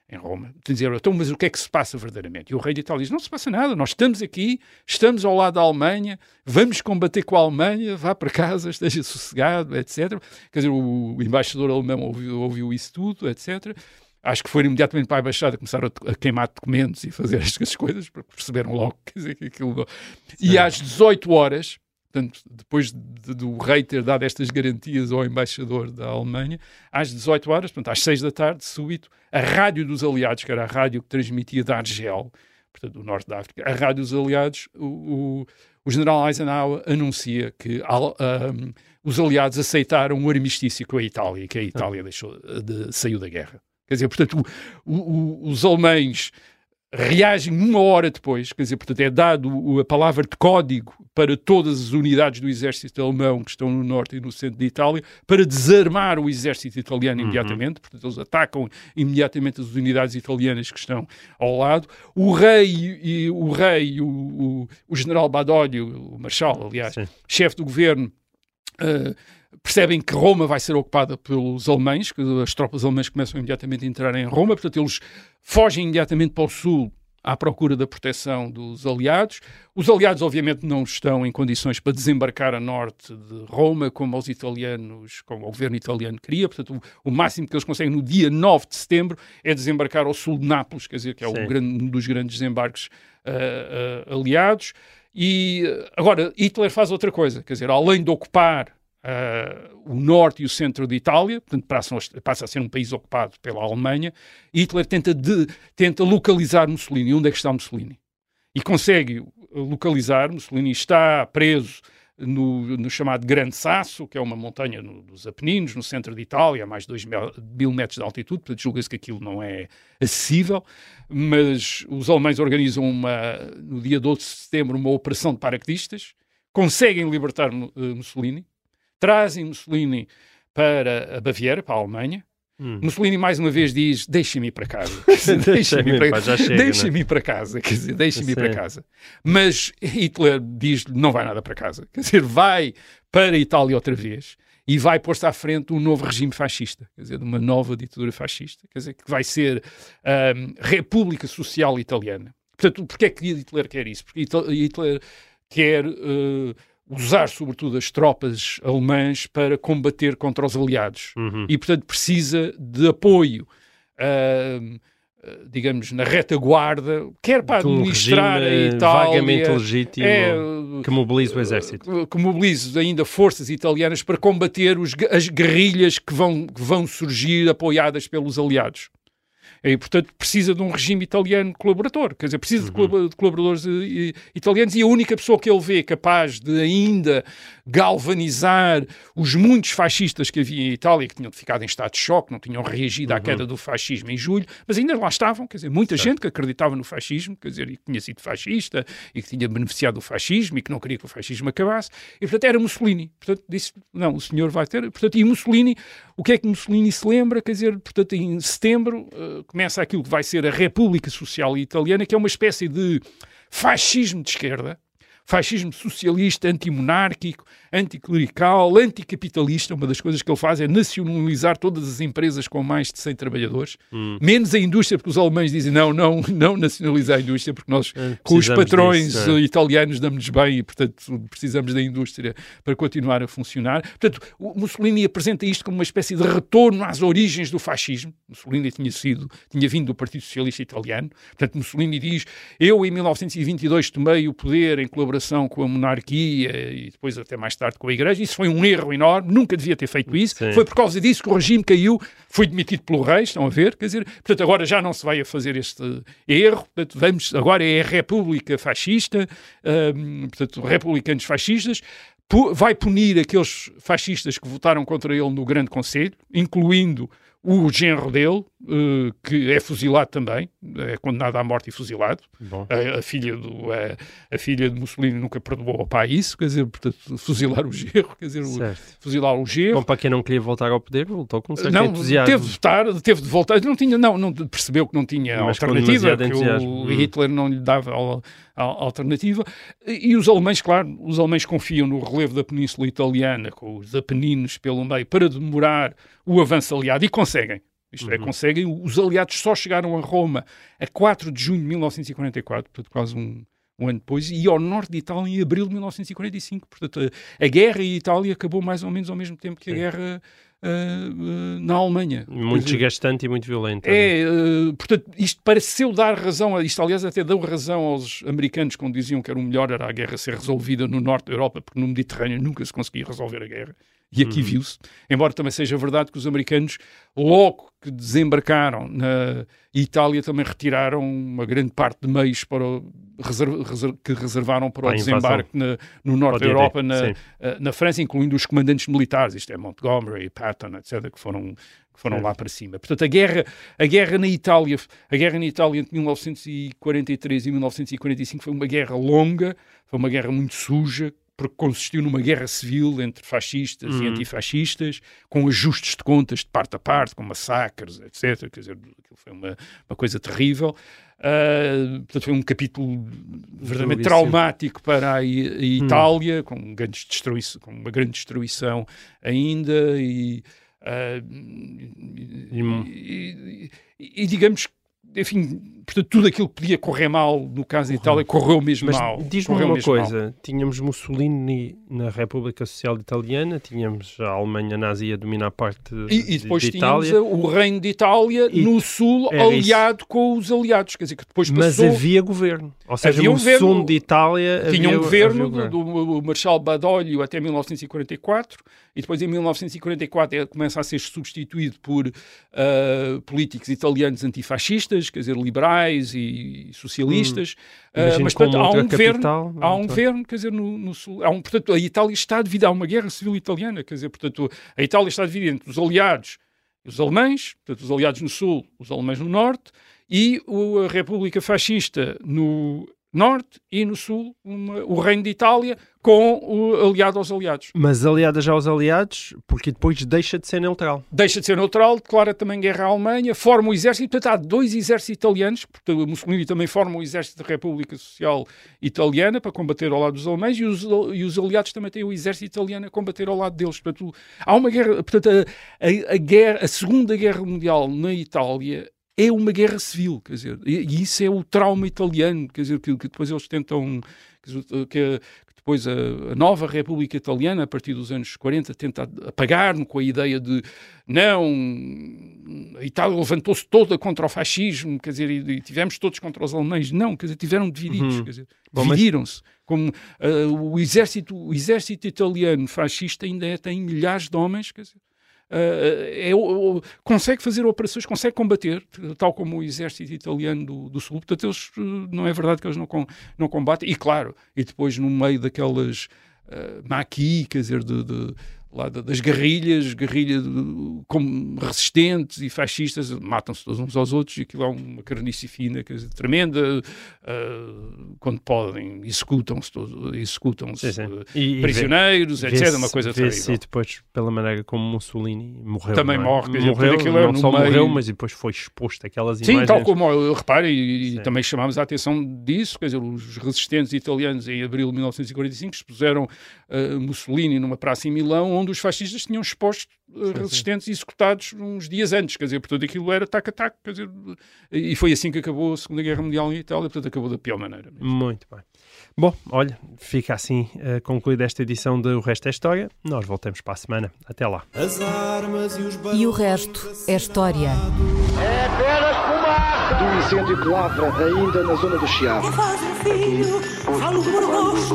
em Roma, dizer, então, mas o que é que se passa verdadeiramente? E o rei de Itália diz, não se passa nada, nós estamos aqui, estamos ao lado da Alemanha, vamos combater com a Alemanha, vá para casa, [LAUGHS] esteja sossegado, etc. Quer dizer, o, embaixador alemão ouviu, ouviu isso tudo, etc acho que foram imediatamente para a embaixada, começaram a, queimar documentos e fazer [LAUGHS] estas coisas, porque perceberam logo quer dizer, que aquilo. E às 18 horas, portanto, depois de, do rei ter dado estas garantias ao embaixador da Alemanha, às 18 horas, portanto, às 6 da tarde, súbito, a rádio dos aliados, que era a rádio que transmitia da Argel, portanto, do norte da África, a rádio dos aliados, o, o, o general Eisenhower anuncia que. Um, os aliados aceitaram o armistício com a Itália, que a Itália deixou de, saiu da guerra. Quer dizer, portanto, o, o, os alemães reagem uma hora depois, quer dizer, portanto, é dado a palavra de código para todas as unidades do exército alemão que estão no norte e no centro de Itália para desarmar o exército italiano uhum. imediatamente, portanto, eles atacam imediatamente as unidades italianas que estão ao lado. O rei e o rei, o, o, o general Badoglio, o marshal, aliás, chefe do governo, uh, percebem que Roma vai ser ocupada pelos alemães, que as tropas alemãs começam imediatamente a entrar em Roma, portanto eles fogem imediatamente para o sul à procura da proteção dos aliados. Os aliados, obviamente, não estão em condições para desembarcar a norte de Roma, como os italianos, como o governo italiano queria. Portanto, o, o máximo que eles conseguem no dia 9 de setembro é desembarcar ao sul de Nápoles, quer dizer, que é grande, um dos grandes desembarques uh, uh, aliados. E agora, Hitler faz outra coisa, quer dizer, além de ocupar Uh, o norte e o centro de Itália, portanto passa, passa, a ser um país ocupado pela Alemanha, Hitler tenta, de, tenta localizar Mussolini. Onde é que está Mussolini? E consegue localizar. Mussolini está preso no, no chamado Grande Sasso, que é uma montanha no, dos Apeninos, no centro de Itália, a mais de 2 mil, mil metros de altitude, portanto julga-se que aquilo não é acessível, mas os alemães organizam uma, no dia 12 de setembro uma operação de paraquedistas, conseguem libertar uh, Mussolini, trazem Mussolini para a Baviera, para a Alemanha. Hum. Mussolini mais uma vez diz: deixem-me ir para casa. [LAUGHS] deixem-me ir para, deixem é? ir para casa. Quer dizer, deixem-me ir para casa. Mas Hitler diz: não vai nada para casa. Quer dizer, vai para a Itália outra vez e vai pôr-se à frente um novo regime fascista, quer dizer, de uma nova ditadura fascista, quer dizer, que vai ser um, República Social Italiana. Portanto, porquê é que Hitler quer isso? Porque Hitler quer. Uh, usar sobretudo as tropas alemãs para combater contra os aliados. Uhum. e portanto precisa de apoio uh, digamos na retaguarda quer para um administrar a Itália vagamente legítimo é, que mobilize o exército. que mobilize ainda forças italianas para combater os, as guerrilhas que vão, que vão surgir apoiadas pelos aliados e, portanto, precisa de um regime italiano colaborador, quer dizer, precisa uhum. de colaboradores uh, italianos e a única pessoa que ele vê capaz de ainda galvanizar os muitos fascistas que havia em Itália, que tinham ficado em estado de choque, não tinham reagido uhum. à queda do fascismo em julho, mas ainda lá estavam, quer dizer, muita certo. gente que acreditava no fascismo, quer dizer, e que tinha sido fascista e que tinha beneficiado do fascismo e que não queria que o fascismo acabasse, e portanto era Mussolini. Portanto, disse, não, o senhor vai ter. Portanto, e Mussolini, o que é que Mussolini se lembra? Quer dizer, portanto, em setembro uh, começa aquilo que vai ser a República Social Italiana, que é uma espécie de fascismo de esquerda, fascismo socialista, antimonárquico, anticlerical, anticapitalista. Uma das coisas que ele faz é nacionalizar todas as empresas com mais de 100 trabalhadores, Hum. menos a indústria, porque os alemães dizem não, não, não nacionalizar a indústria, porque nós, É, com os patrões disso, é. italianos, damos-nos bem e, portanto, precisamos da indústria para continuar a funcionar. Portanto, Mussolini apresenta isto como uma espécie de retorno às origens do fascismo. Mussolini tinha sido, tinha vindo do Partido Socialista Italiano. Portanto, Mussolini diz: Eu, em 1922, tomei o poder em colaboração com a monarquia e depois, até mais tarde, com a Igreja. Isso foi um erro enorme, nunca devia ter feito isso. Sim. Foi por causa disso que o regime caiu, foi demitido pelo rei, estão a ver? Quer dizer, portanto, agora já não se vai a fazer este erro. Portanto, vamos, agora é a República Fascista, hum, portanto, republicanos fascistas. Vai punir aqueles fascistas que votaram contra ele no Grande Conselho, incluindo o genro dele, eh, que é fuzilado também, é condenado à morte e fuzilado. A, a filha do, a, a filha de Mussolini nunca perdoou ao pai isso, quer dizer, portanto, fuzilar o genro, quer dizer, o- fuzilar o genro. Bom, para quem não queria voltar ao poder, voltou com certo Não, entusiasmo. teve de estar, teve de voltar, não tinha, não, não percebeu que não tinha Mas alternativa, que o Hum. Hitler não lhe dava al- alternativa. E, e os alemães, claro, os alemães confiam no relevo da Península Italiana, com os Apeninos pelo meio, para demorar o avanço aliado, e conseguem. Isto é, conseguem. Os aliados só chegaram a Roma a 4 de junho de 1944, portanto, quase um, um ano depois, e ao norte de Itália em abril de 1945. Portanto, a, a guerra em Itália acabou mais ou menos ao mesmo tempo que a guerra ah, ah, na Alemanha. Muito dizer, desgastante e muito violento. é, eh, portanto, isto pareceu dar razão, a- isto aliás até deu razão aos americanos quando diziam que era o melhor era a guerra ser resolvida no norte da Europa, porque no Mediterrâneo nunca se conseguia resolver a guerra. E aqui viu-se, embora também seja verdade que os americanos, logo que desembarcaram na Itália, também retiraram uma grande parte de meios para o- que reservaram para, o desembarque na- no norte da Europa, na, eh, na França, incluindo os comandantes militares, isto é Montgomery, Patton, etc., que foram, que foram lá para cima. Portanto, a guerra, a guerra na Itália, a guerra na Itália entre 1943 e 1945 foi uma guerra longa, foi uma guerra muito suja, porque consistiu numa guerra civil entre fascistas e Uhum. antifascistas, com ajustes de contas de parte a parte, com massacres, etc. Quer dizer, aquilo foi uma, uma coisa terrível. Ah, portanto, foi um capítulo verdadeiramente traumático para a, a Itália, com, grandes com uma grande destruição ainda e, ah, e, e- e digamos que enfim, portanto, tudo aquilo que podia correr mal no caso da Itália correu mesmo Mas mal. diz-me uma mesmo mal. coisa: tínhamos Mussolini na República Social Italiana, tínhamos a Alemanha nazi a dominar parte E, e depois de tínhamos Itália, o Reino de Itália E no Sul, aliado com os aliados. Quer dizer, que depois mas passou. havia governo. Ou seja, Havia um no governo- sul de Itália Tinha havia, um governo havia do, do Marshal Badoglio até 1944 e depois em 1944 ele começa a ser substituído por ah, políticos italianos antifascistas, quer dizer, liberais e socialistas. Ah, Imagino mas, portanto, há um governo, capital, há um muito governo, quer dizer, no, no sul. Há um, portanto, a Itália está dividida, há uma guerra civil italiana, quer dizer, portanto, a Itália está dividida entre os aliados e os alemães, portanto, os aliados no sul, os alemães no norte, e a República Fascista no norte e no sul, uma- o Reino de Itália, com o aliado aos aliados. Mas aliada já aos aliados, porque depois deixa de ser neutral. Deixa de ser neutral, declara também guerra à Alemanha, forma o exército, portanto há dois exércitos italianos, portanto Mussolini também forma o exército da República Social Italiana para combater ao lado dos alemães e os, e os aliados também têm o exército italiano a combater ao lado deles. Portanto, há uma guerra, portanto a, a, a guerra, a Segunda Guerra Mundial na Itália é uma guerra civil, quer dizer, e, e isso é o trauma italiano, quer dizer, que, que depois eles tentam, dizer, que, que depois a, a nova República Italiana, a partir dos anos 40, tenta apagar com a ideia de não, a Itália levantou-se toda contra o fascismo, quer dizer, e, e tivemos todos contra os alemães. Não, quer dizer, tiveram divididos, Uhum. quer dizer, dividiram-se. Como ah, o, exército, o exército italiano fascista ainda é- tem milhares de homens, quer dizer, é consegue fazer operações, consegue combater, tal como o exército italiano do, do Sul. Portanto, eles, eh, não é verdade que eles não, com- não combatem. E claro, e depois no meio daquelas uh, maquis, quer dizer, de, de lá da- das guerrilhas, guerrilha como resistentes e fascistas, matam-se todos uns aos outros e aquilo é uma carnice fina, dizer, tremenda, ah, quando podem, executam-se Sim, sim. ah, E- e prisioneiros, vê- etc, uma coisa terrível. depois pela maneira como Mussolini morreu. Também não é? morre, quer dizer, morreu, aquilo é não só meio- morreu, mas depois foi exposto aquelas Sim, imagens. tal como eu repare, e, e Sim. também chamámos a atenção disso, quer dizer, os resistentes italianos em abril de 1945 expuseram uh, Mussolini numa praça em Milão, onde os fascistas tinham exposto uh, resistentes executados uns dias antes, quer dizer, portanto aquilo era tac a tac, quer dizer, e foi assim que acabou a Segunda Guerra Mundial em Itália, portanto acabou da pior maneira. mesmo. Muito bem. Bom, olha, fica assim eh, concluída esta edição de O Resto é História. Nós voltamos para a semana. Até lá. As armas e os E o resto é história. É apenas fumaça! Do incêndio que lavra ainda na zona do Chiado. Quem faz um filho, falo por rosto.